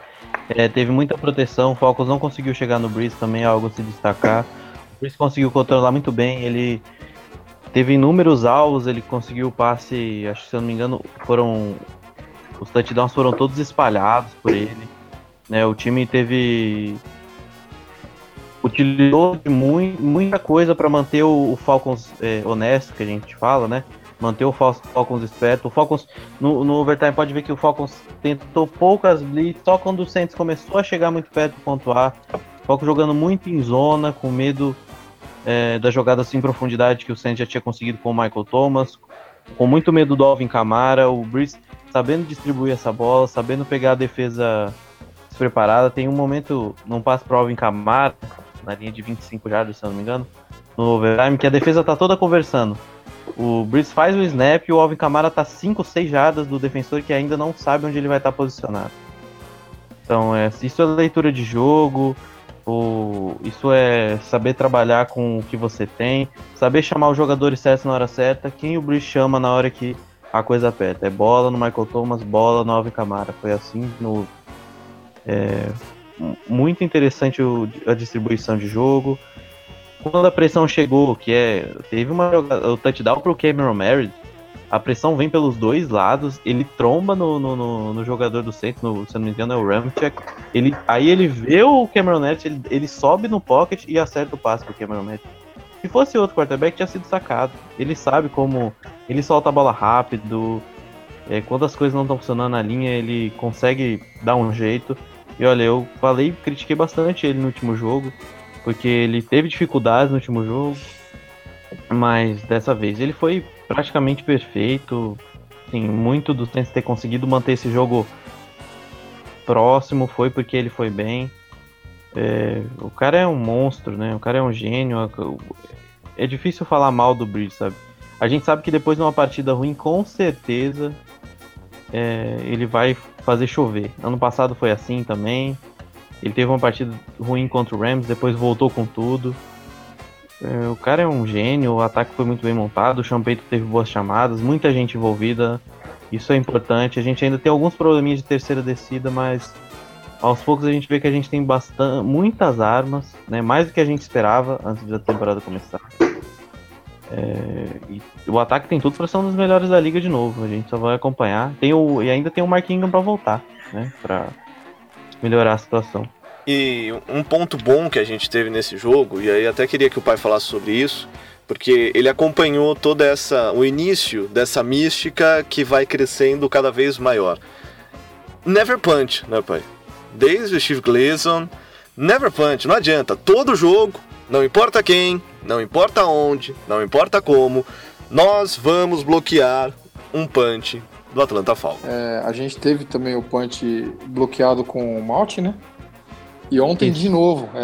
é, teve muita proteção. O Falcons não conseguiu chegar no Breeze também, é algo a se destacar. O Breeze conseguiu controlar muito bem. Ele teve inúmeros alvos, ele conseguiu o passe, acho que se eu não me engano, foram. Os touchdowns foram todos espalhados por ele. Né, o time teve. Utilizou muita coisa para manter o, o Falcons é, honesto, que a gente fala, né? Manter o Falcons esperto. O Falcons, no, no overtime, pode ver que o Falcons tentou poucas blitz, só quando o Saints começou a chegar muito perto do ponto A. O Falcons jogando muito em zona, com medo é, da jogada assim, em profundidade que o Saints já tinha conseguido com o Michael Thomas, com muito medo do Alvin Kamara, o Breeze sabendo distribuir essa bola, sabendo pegar a defesa despreparada. Tem um momento, não passa para o Alvin Kamara, na linha de 25 jardas, se eu não me engano, no overtime, que a defesa tá toda conversando. O Breeze faz o snap e o Alvin Kamara tá 5, 6 jardas do defensor que ainda não sabe onde ele vai estar tá posicionado. Então, é, isso é leitura de jogo, o, isso é saber trabalhar com o que você tem, saber chamar os jogadores certos na hora certa, quem o Breeze chama na hora que a coisa aperta. É bola no Michael Thomas, bola no Alvin Kamara. Foi assim no. É, muito interessante o, a distribuição de jogo. Quando a pressão chegou, que é. Teve uma jogada, o touchdown pro Cameron Merritt, a pressão vem pelos dois lados, ele tromba no, no, no, no jogador do centro, no, se eu não me engano é o Ramchek. Ele, aí ele vê o Cameron Merritt, ele, ele sobe no pocket e acerta o passe pro Cameron Merritt. Se fosse outro quarterback, tinha sido sacado. Ele sabe como. Ele solta a bola rápido. É, quando as coisas não estão funcionando na linha, ele consegue dar um jeito. E olha, eu falei, critiquei bastante ele no último jogo, porque ele teve dificuldades no último jogo, mas dessa vez ele foi praticamente perfeito. Sim, muito do Saints ter conseguido manter esse jogo próximo foi porque ele foi bem. É, o cara é um monstro, né? O cara é um gênio. É difícil falar mal do Bridge, sabe? A gente sabe que depois de uma partida ruim, com certeza é, ele vai fazer chover. Ano passado foi assim também. Ele teve uma partida ruim contra o Rams, depois voltou com tudo. É, o cara é um gênio, o ataque foi muito bem montado, o Champeito teve boas chamadas, muita gente envolvida. Isso é importante. A gente ainda tem alguns probleminhas de terceira descida, mas aos poucos a gente vê que a gente tem bastante, muitas armas, né? Mais do que a gente esperava antes da temporada começar. É, o ataque tem tudo para ser um dos melhores da liga de novo. A gente só vai acompanhar. Tem o, e ainda tem o Mark Ingram para voltar, né? Para melhorar a situação.
E um ponto bom que a gente teve nesse jogo, e aí até queria que o pai falasse sobre isso, porque ele acompanhou toda essa o início dessa mística que vai crescendo cada vez maior. Never punch, né, pai? Desde o Steve Gleason, never punch, não adianta. Todo jogo, não importa quem, não importa onde, não importa como, nós vamos bloquear um punch do Atlanta Falcons.
É, a gente teve também o punch bloqueado com o Malt, né? E ontem Isso. de novo.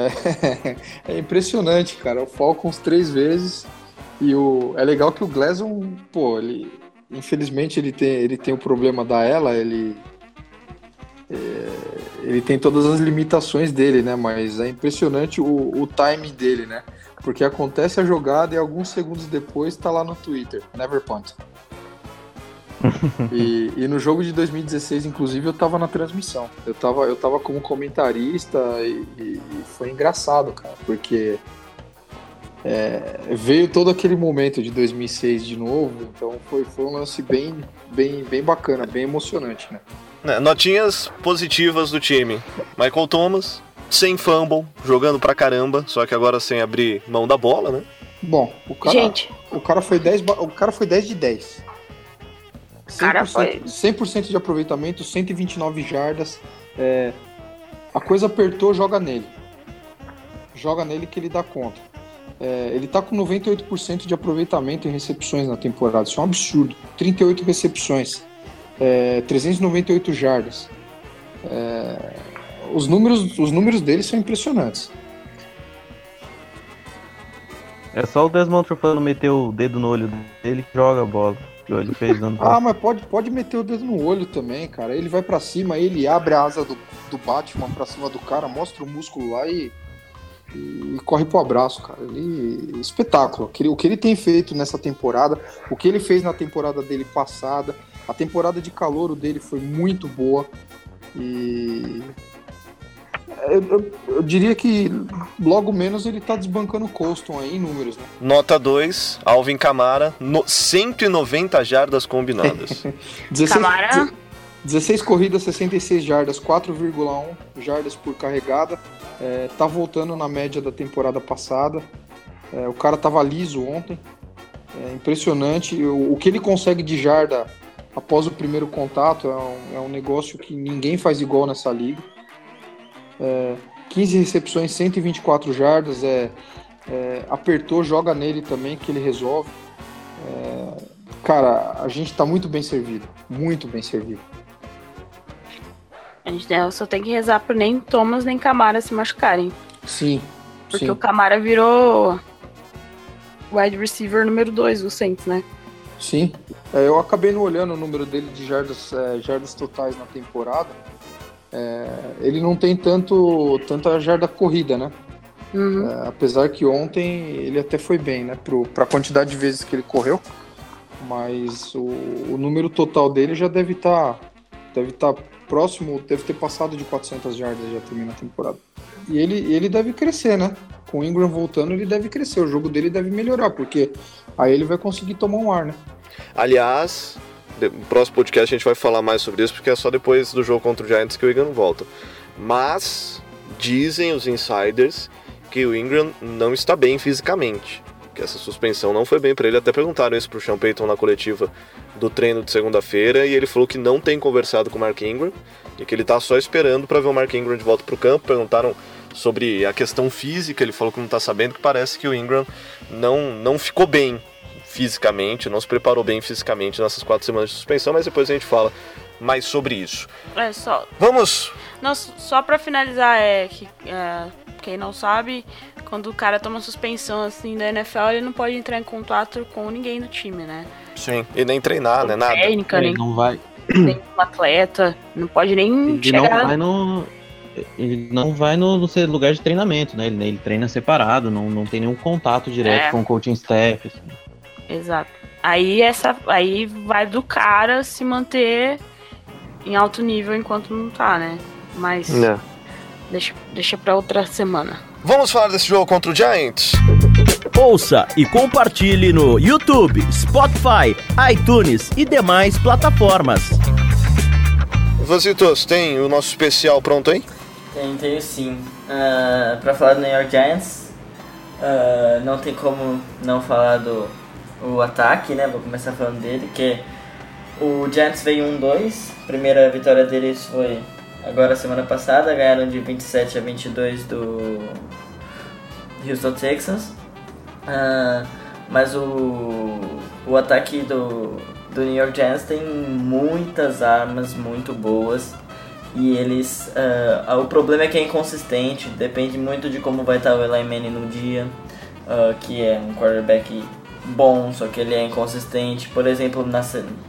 É, é, impressionante, cara. O Falcons três vezes. E o, é legal que o Gleason, pô, ele. Infelizmente ele tem, ele tem o problema da ela, ele. É, ele tem todas as limitações dele, né? Mas é impressionante o, o timing dele, né? Porque acontece a jogada e alguns segundos depois tá lá no Twitter, never punt. e, e, no jogo de 2016, inclusive, eu tava na transmissão. Eu tava, eu tava como comentarista e, e foi engraçado, cara, porque é, veio todo aquele momento de 2006 de novo, então foi, foi um lance bem, bem, bem bacana, bem emocionante, né?
É, notinhas positivas do time. Michael Thomas, sem fumble, jogando pra caramba, só que agora sem abrir mão da bola, né?
Bom, o cara, Gente. O cara foi 10, o cara foi 10 de 10. 100%, cara foi... 100% de aproveitamento, 129 jardas. É, a coisa apertou, joga nele. Joga nele que ele dá conta. É, ele tá com 98% de aproveitamento em recepções na temporada. Isso é um absurdo. 38 recepções, é, 398 jardas. É, os, números, os números dele são impressionantes.
É só o Desmond Trufano meter o dedo no olho dele que joga a bola. Ele fez ano
Ah, mas pode, pode meter o dedo no olho também, cara. Ele vai para cima, ele abre a asa do, do Batman pra cima do cara, mostra o músculo lá e e corre pro abraço, cara. Ele, espetáculo. O que, ele, o que ele tem feito nessa temporada, o que ele fez na temporada dele passada, a temporada de calor dele foi muito boa. E eu, eu, eu, diria que logo menos ele tá desbancando o Colston aí em números, né?
Nota 2, Alvin Camara, no, 190 jardas combinadas.
16, Camara? 16 corridas, 66 jardas, 4,1 jardas por carregada. É, tá voltando na média da temporada passada. É, o cara tava liso ontem. É impressionante. O, o, que ele consegue de jarda após o primeiro contato é um, é um negócio que ninguém faz igual nessa liga. É, 15 recepções, 124 jardas. É, é, apertou, joga nele também que ele resolve. É, cara, a gente tá muito bem servido. Muito bem servido.
A gente só tem que rezar pro nem Thomas nem Camara se machucarem.
Sim.
Porque
sim.
o Camara virou wide receiver número 2 do Saints, né?
Sim. É, eu acabei não olhando o número dele de jardas, é, jardas totais na temporada. É, ele não tem tanto tanta jarda corrida, né? Uhum. É, apesar que ontem ele até foi bem, né? Para a quantidade de vezes que ele correu. Mas o, o número total dele já deve estar tá, deve estar tá próximo, deve ter passado de 400 jardas já termina a temporada. E ele, ele deve crescer, né? Com o Ingram voltando, ele deve crescer. O jogo dele deve melhorar, porque aí ele vai conseguir tomar um ar, né?
Aliás, no próximo podcast a gente vai falar mais sobre isso, porque é só depois do jogo contra o Giants que o Ingram volta. Mas dizem os insiders que o Ingram não está bem fisicamente que essa suspensão não foi bem para ele. Até perguntaram isso pro Sean Payton na coletiva do treino de segunda-feira e ele falou que não tem conversado com o Mark Ingram e que ele tá só esperando para ver o Mark Ingram de volta pro campo. Perguntaram sobre a questão física, ele falou que não tá sabendo, que parece que o Ingram não, não ficou bem fisicamente, não se preparou bem fisicamente nessas quatro semanas de suspensão, mas depois a gente fala mais sobre isso.
É só.
Vamos!
Não, só para finalizar, é que é, quem não sabe, quando o cara toma suspensão assim da NFL, ele não pode entrar em contato com ninguém do time, né?
Sim, e nem treinar, né? Nada.
Técnica,
ele
nem,
não vai.
Nem um atleta, não pode nem
ele chegar... não vai no ele não vai no, no seu lugar de treinamento, né? Ele, ele treina separado, não, não tem nenhum contato direto é. com o coaching staff. Assim.
Exato. Aí essa aí vai do cara se manter em alto nível enquanto não tá, né? Mas é. deixa deixa para outra semana.
Vamos falar desse jogo contra o Giants?
Ouça e compartilhe no YouTube, Spotify, iTunes e demais plataformas.
Vasitos, tem o nosso especial pronto aí?
Tem, tenho sim. Uh, pra falar do New York Giants, uh, não tem como não falar do o ataque, né? Vou começar falando dele, que o Giants veio 1-2, primeira vitória deles foi agora semana passada, ganharam de 27 a 22 do Houston Texans. Uh, mas o, o ataque do, do New York Giants tem muitas armas muito boas. E eles. Uh, o problema é que é inconsistente, depende muito de como vai estar o Eli Manning no dia, uh, que é um quarterback bom, só que ele é inconsistente. Por exemplo, na,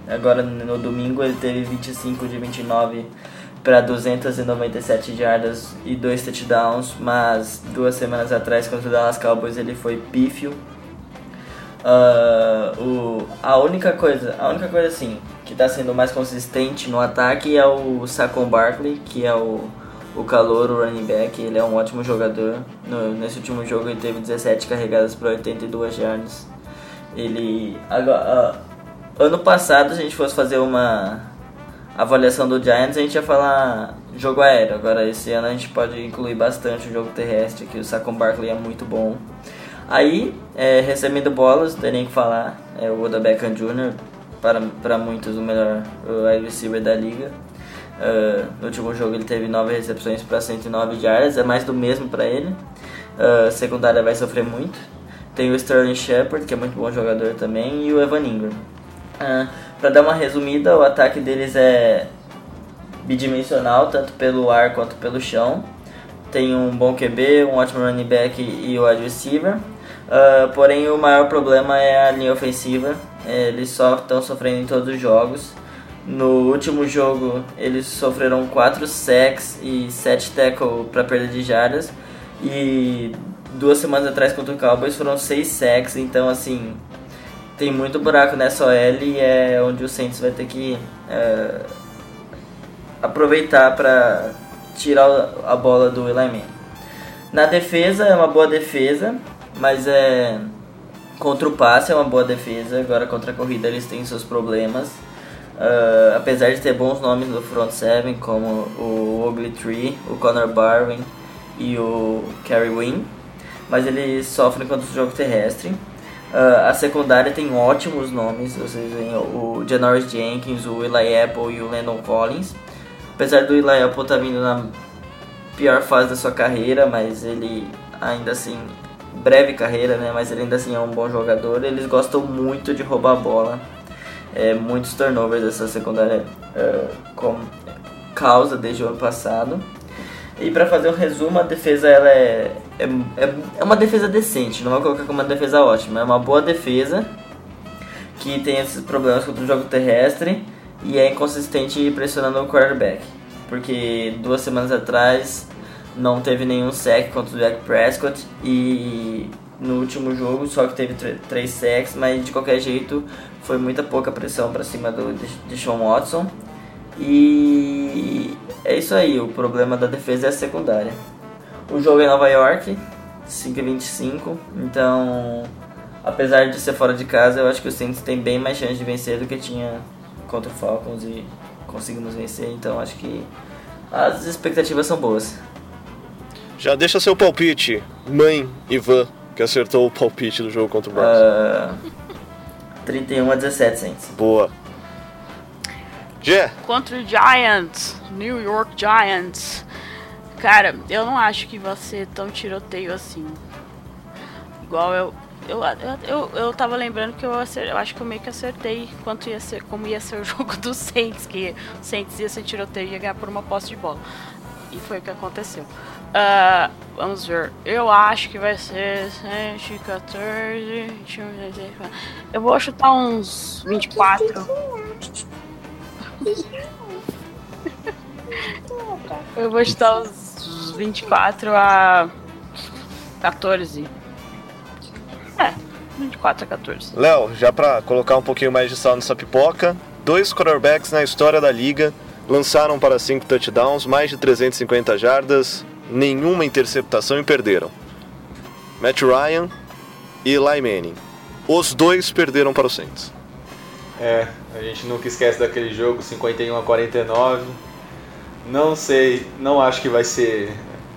agora no domingo ele teve 25 de 29 para 297 jardas e dois touchdowns, mas duas semanas atrás contra o Dallas Cowboys ele foi pífio. Uh, o, a única coisa, a única coisa assim que está sendo mais consistente no ataque é o Saquon Barkley, que é o, o calor, o running back. Ele é um ótimo jogador. No, nesse último jogo ele teve 17 carregadas para 82 yards. Ele agora, uh, ano passado, a gente fosse fazer uma avaliação do Giants, a gente ia falar jogo aéreo. Agora esse ano a gente pode incluir bastante o jogo terrestre, que o Saquon Barkley é muito bom. Aí, é, recebendo bolas, não tem nem que falar, é o Oda Beckham Jr., para, para muitos o melhor wide receiver da liga. Uh, no último jogo ele teve 9 recepções para 109 yardas, é mais do mesmo para ele. Uh, secundária vai sofrer muito. Tem o Sterling Shepard, que é muito bom jogador também, e o Evan Ingram. Uh, para dar uma resumida, o ataque deles é bidimensional, tanto pelo ar quanto pelo chão. Tem um bom QB, um ótimo running back e o wide receiver. Uh, porém, o maior problema é a linha ofensiva. Eles só estão sofrendo em todos os jogos. No último jogo, eles sofreram 4 sacks e 7 tackles para perda de jardas. E duas semanas atrás contra o Cowboys foram 6 sacks. Então, assim, tem muito buraco nessa OL e é onde o Saints vai ter que uh, aproveitar para tirar a bola do Eli. Na defesa, é uma boa defesa mas é contra o passe é uma boa defesa. Agora contra a corrida eles têm seus problemas. Uh, apesar de ter bons nomes no front seven como o Ogletree, o Connor Barwin e o Kerry Wynn, mas eles sofrem contra o jogo terrestre. Uh, a secundária tem ótimos nomes, vocês veem o Janoris Jenkins, o Eli Apple e o Landon Collins. Apesar do Eli Apple estar tá vindo na pior fase da sua carreira, mas ele ainda assim breve carreira, né? Mas ele ainda assim é um bom jogador. Eles gostam muito de roubar a bola. É, muitos turnovers dessa secundária é, com causa desde o ano passado. E para fazer um resumo, a defesa ela é, é, é, é uma defesa decente, não vou colocar como uma defesa ótima, é uma boa defesa que tem esses problemas contra o jogo terrestre e é inconsistente pressionando o quarterback. Porque duas semanas atrás não teve nenhum sec contra o Jack Prescott e no último jogo só que teve três sacks, mas de qualquer jeito foi muita pouca pressão para cima do Deshaun Watson. E é isso aí, o problema da defesa é a secundária. O jogo é em Nova York, 5 25, então apesar de ser fora de casa, eu acho que o Saints tem bem mais chance de vencer do que tinha contra o Falcons e conseguimos vencer, então acho que as expectativas são boas.
Já deixa seu palpite, mãe Ivan, que acertou o palpite do jogo contra o Browns.
Uh, 31 a 17 cents.
Boa.
Contra o Giants, New York Giants. Cara, eu não acho que vai ser tão tiroteio assim. Igual eu. Eu, eu, eu, eu tava lembrando que eu, acer, eu acho que eu meio que acertei quanto ia ser, como ia ser o jogo do Saints, que o Saints ia ser tiroteio e ia ganhar por uma posse de bola. E foi o que aconteceu. Uh, vamos ver. Eu acho que vai ser 114. Eu vou chutar uns 24. Eu vou chutar uns 24 a 14. É, 24 a 14.
Léo, já pra colocar um pouquinho mais de sal nessa pipoca, dois quarterbacks na história da liga lançaram para 5 touchdowns, mais de 350 jardas, nenhuma interceptação e perderam. Matt Ryan e Eli Manning. Os dois perderam para o Saints.
É, a gente nunca esquece daquele jogo 51 a 49. Não sei, não acho que vai ser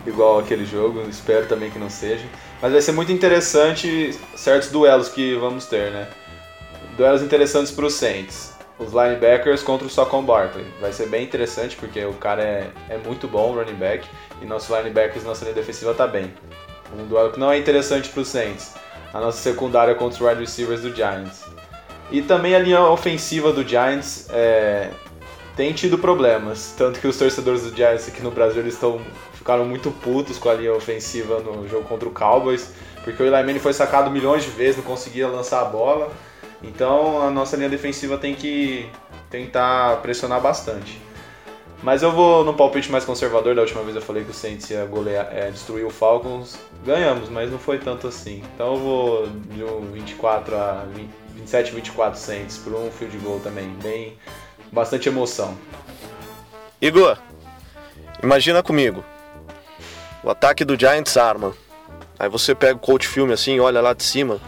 igual aquele jogo, espero também que não seja. Mas vai ser muito interessante certos duelos que vamos ter, né? Duelos interessantes para os Saints. Os linebackers contra o Socon Barkley. Vai ser bem interessante porque o cara é, é muito bom, running back e nossos linebackers, nossa linha defensiva tá bem. Um duelo que não é interessante para os Saints. A nossa secundária contra os wide receivers do Giants. E também a linha ofensiva do Giants é, tem tido problemas. Tanto que os torcedores do Giants aqui no Brasil eles estão ficaram muito putos com a linha ofensiva no jogo contra o Cowboys. Porque o Eli Manning foi sacado milhões de vezes, não conseguia lançar a bola. Então a nossa linha defensiva tem que tentar pressionar bastante. Mas eu vou no palpite mais conservador. Da última vez eu falei que o Saints ia golear, é, destruir o Falcons. Ganhamos, mas não foi tanto assim. Então eu vou de um 24 a 20, 27, 24 Saints por um field goal também. Bem, bastante emoção.
Igor, imagina comigo. O ataque do Giants arma. Aí você pega o coach filme assim, olha lá de cima.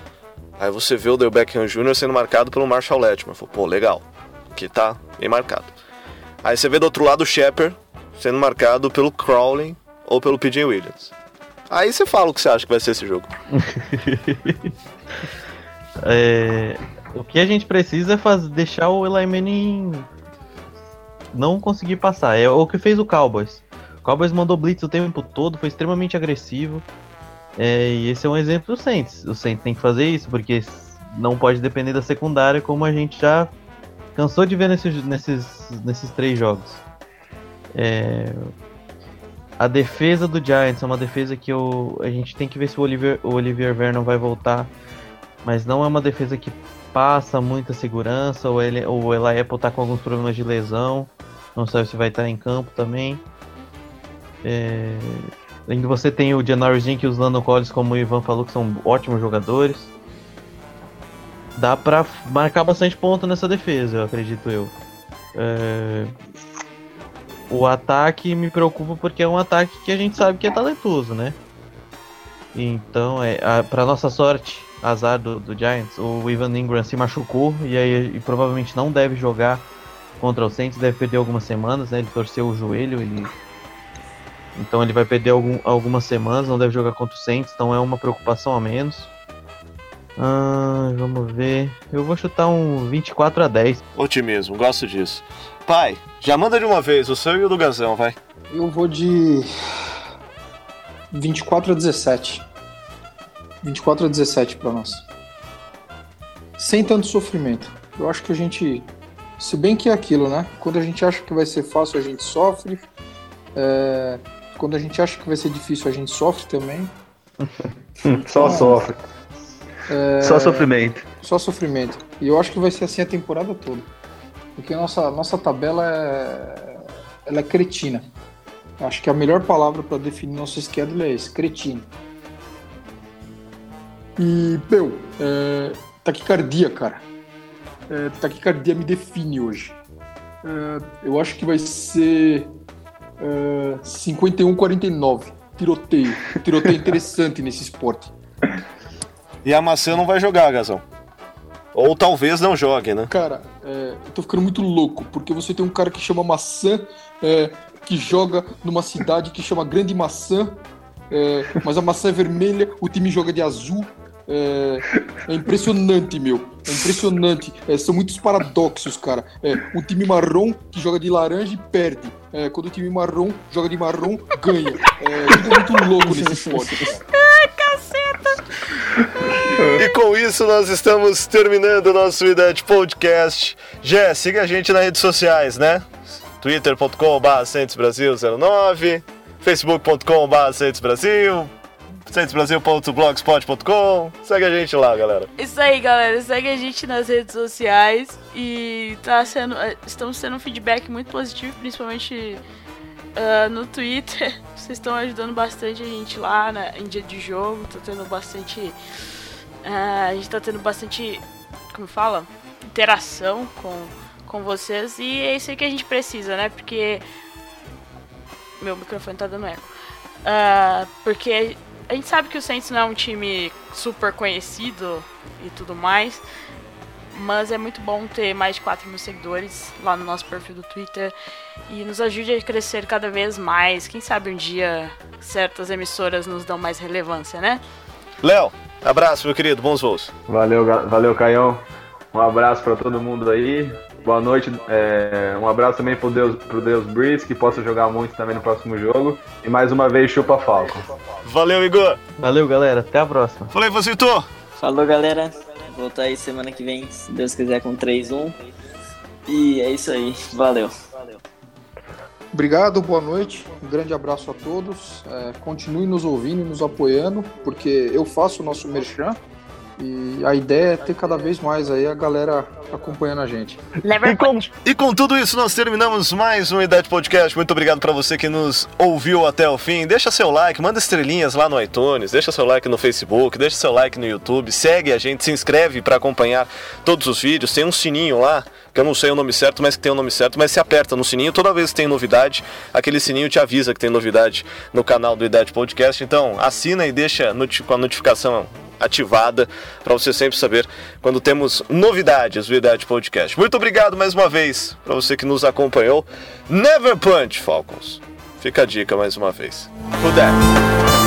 Aí você vê o Del Beckham Jr. sendo marcado pelo Marshall Letman. Fala, pô, legal. Aqui tá bem marcado. Aí você vê do outro lado o Shepard sendo marcado pelo Crowley ou pelo PJ Williams. Aí você fala o que você acha que vai ser esse jogo.
É, o que a gente precisa é fazer, deixar o Eli Manning não conseguir passar. É o que fez o Cowboys. O Cowboys mandou blitz o tempo todo, foi extremamente agressivo. É, e esse é um exemplo do Saints. O Saints tem que fazer isso, porque não pode depender da secundária, como a gente já cansou de ver nesses, nesses, nesses três jogos. É, a defesa do Giants é uma defesa que eu, a gente tem que ver se o Oliver, o Olivier Vernon vai voltar. Mas não é uma defesa que passa muita segurança. O, ele, o Eli Apple tá com alguns problemas de lesão. Não sabe se vai estar em campo também. É, Ainda você tem o Janoris Jenkins e os Landon Collins, como o Ivan falou, que são ótimos jogadores. Dá pra marcar bastante ponto nessa defesa, eu acredito eu. É... O ataque me preocupa porque é um ataque que a gente sabe que é talentoso, né? Então, é, a, pra nossa sorte, azar do, do, Giants, o Ivan Ingram se machucou e aí e provavelmente não deve jogar contra o Saints, deve perder algumas semanas, né? Ele torceu o joelho, ele então ele vai perder algum, algumas semanas, não deve jogar contra o Saints, então é uma preocupação a menos. Ah, vamos ver. Eu vou chutar um 24 a 10.
Otimismo, gosto disso. Pai, já manda de uma vez, o seu e o do Gazão, vai.
Eu vou de 24 a 17. 24 a 17 para nós. Sem tanto sofrimento. Eu acho que a gente. Se bem que é aquilo, né? Quando a gente acha que vai ser fácil, a gente sofre. É, quando a gente acha que vai ser difícil, a gente sofre também.
só então, sofre. É... Só sofrimento.
Só sofrimento. E eu acho que vai ser assim a temporada toda. Porque a nossa, nossa tabela é, ela é cretina. Acho que a melhor palavra para definir nosso schedule é esse, cretino. E, meu, é, taquicardia, cara. É, taquicardia me define hoje. É, eu acho que vai ser Uh, 51-49. Tiroteio. Tiroteio interessante nesse esporte.
E a maçã não vai jogar, Gazão. Ou talvez não jogue, né?
Cara, é, eu tô ficando muito louco, porque você tem um cara que chama Maçã, é, que joga numa cidade que chama Grande Maçã, é, mas a maçã é vermelha, o time joga de azul, é, é impressionante, meu. É impressionante. É, são muitos paradoxos, cara. É, um time marrom que joga de laranja e perde. É, quando o time marrom joga de marrom, ganha. É, tudo muito louco nesse esporte.
Ai, caceta!
E com isso nós estamos terminando o nosso Idade Podcast. Jé, siga a gente nas redes sociais, né? twitter.com.br Brasil 09 facebook.com.br Brasil centesbrasil.blogspot.com. Segue a gente lá, galera.
Isso aí, galera. Segue a gente nas redes sociais e tá sendo, eh, estamos tendo um feedback muito positivo, principalmente uh, no Twitter. Vocês estão ajudando bastante a gente lá né, em dia de jogo. Tô tendo bastante. Uh, a gente tá tendo bastante. Como fala? Interação com, com vocês. E é isso aí que a gente precisa, né? Porque. Meu microfone tá dando eco. Uh, porque a gente sabe que o Saints não é um time super conhecido e tudo mais, mas é muito bom ter mais de 4 mil seguidores lá no nosso perfil do Twitter e nos ajude a crescer cada vez mais. Quem sabe um dia certas emissoras nos dão mais relevância, né?
Léo, abraço, meu querido, bons voos.
Valeu, valeu, Caião. Um abraço para todo mundo aí. Boa noite. É, um abraço também pro Deus, pro Deus Breeze, que possa jogar muito também no próximo jogo. E mais uma vez, chupa Falcon.
Valeu, Igor.
Valeu, galera. Até a próxima.
Falei, Vasito.
Falou, galera. Voltar aí semana que vem, se Deus quiser, com 3-1. E é isso aí. Valeu.
Obrigado, boa noite. Um grande abraço a todos. É, continue nos ouvindo e nos apoiando, porque eu faço o nosso merchan E a ideia é ter cada vez mais aí a galera acompanhando a gente.
E com, e com tudo isso, nós terminamos mais um Idade Podcast. Muito obrigado para você que nos ouviu até o fim. Deixa seu like, manda estrelinhas lá no iTunes, deixa seu like no Facebook, deixa seu like no YouTube, segue a gente, se inscreve para acompanhar todos os vídeos. Tem um sininho lá, que eu não sei o nome certo, mas que tem o nome certo, mas se aperta no sininho, toda vez que tem novidade, aquele sininho te avisa que tem novidade no canal do Idade Podcast. Então, assina e deixa com a notificação ativada para você sempre saber quando temos novidades do Idade Podcast. Muito obrigado mais uma vez para você que nos acompanhou. Never Punch, Falcons. Fica a dica mais uma vez. That?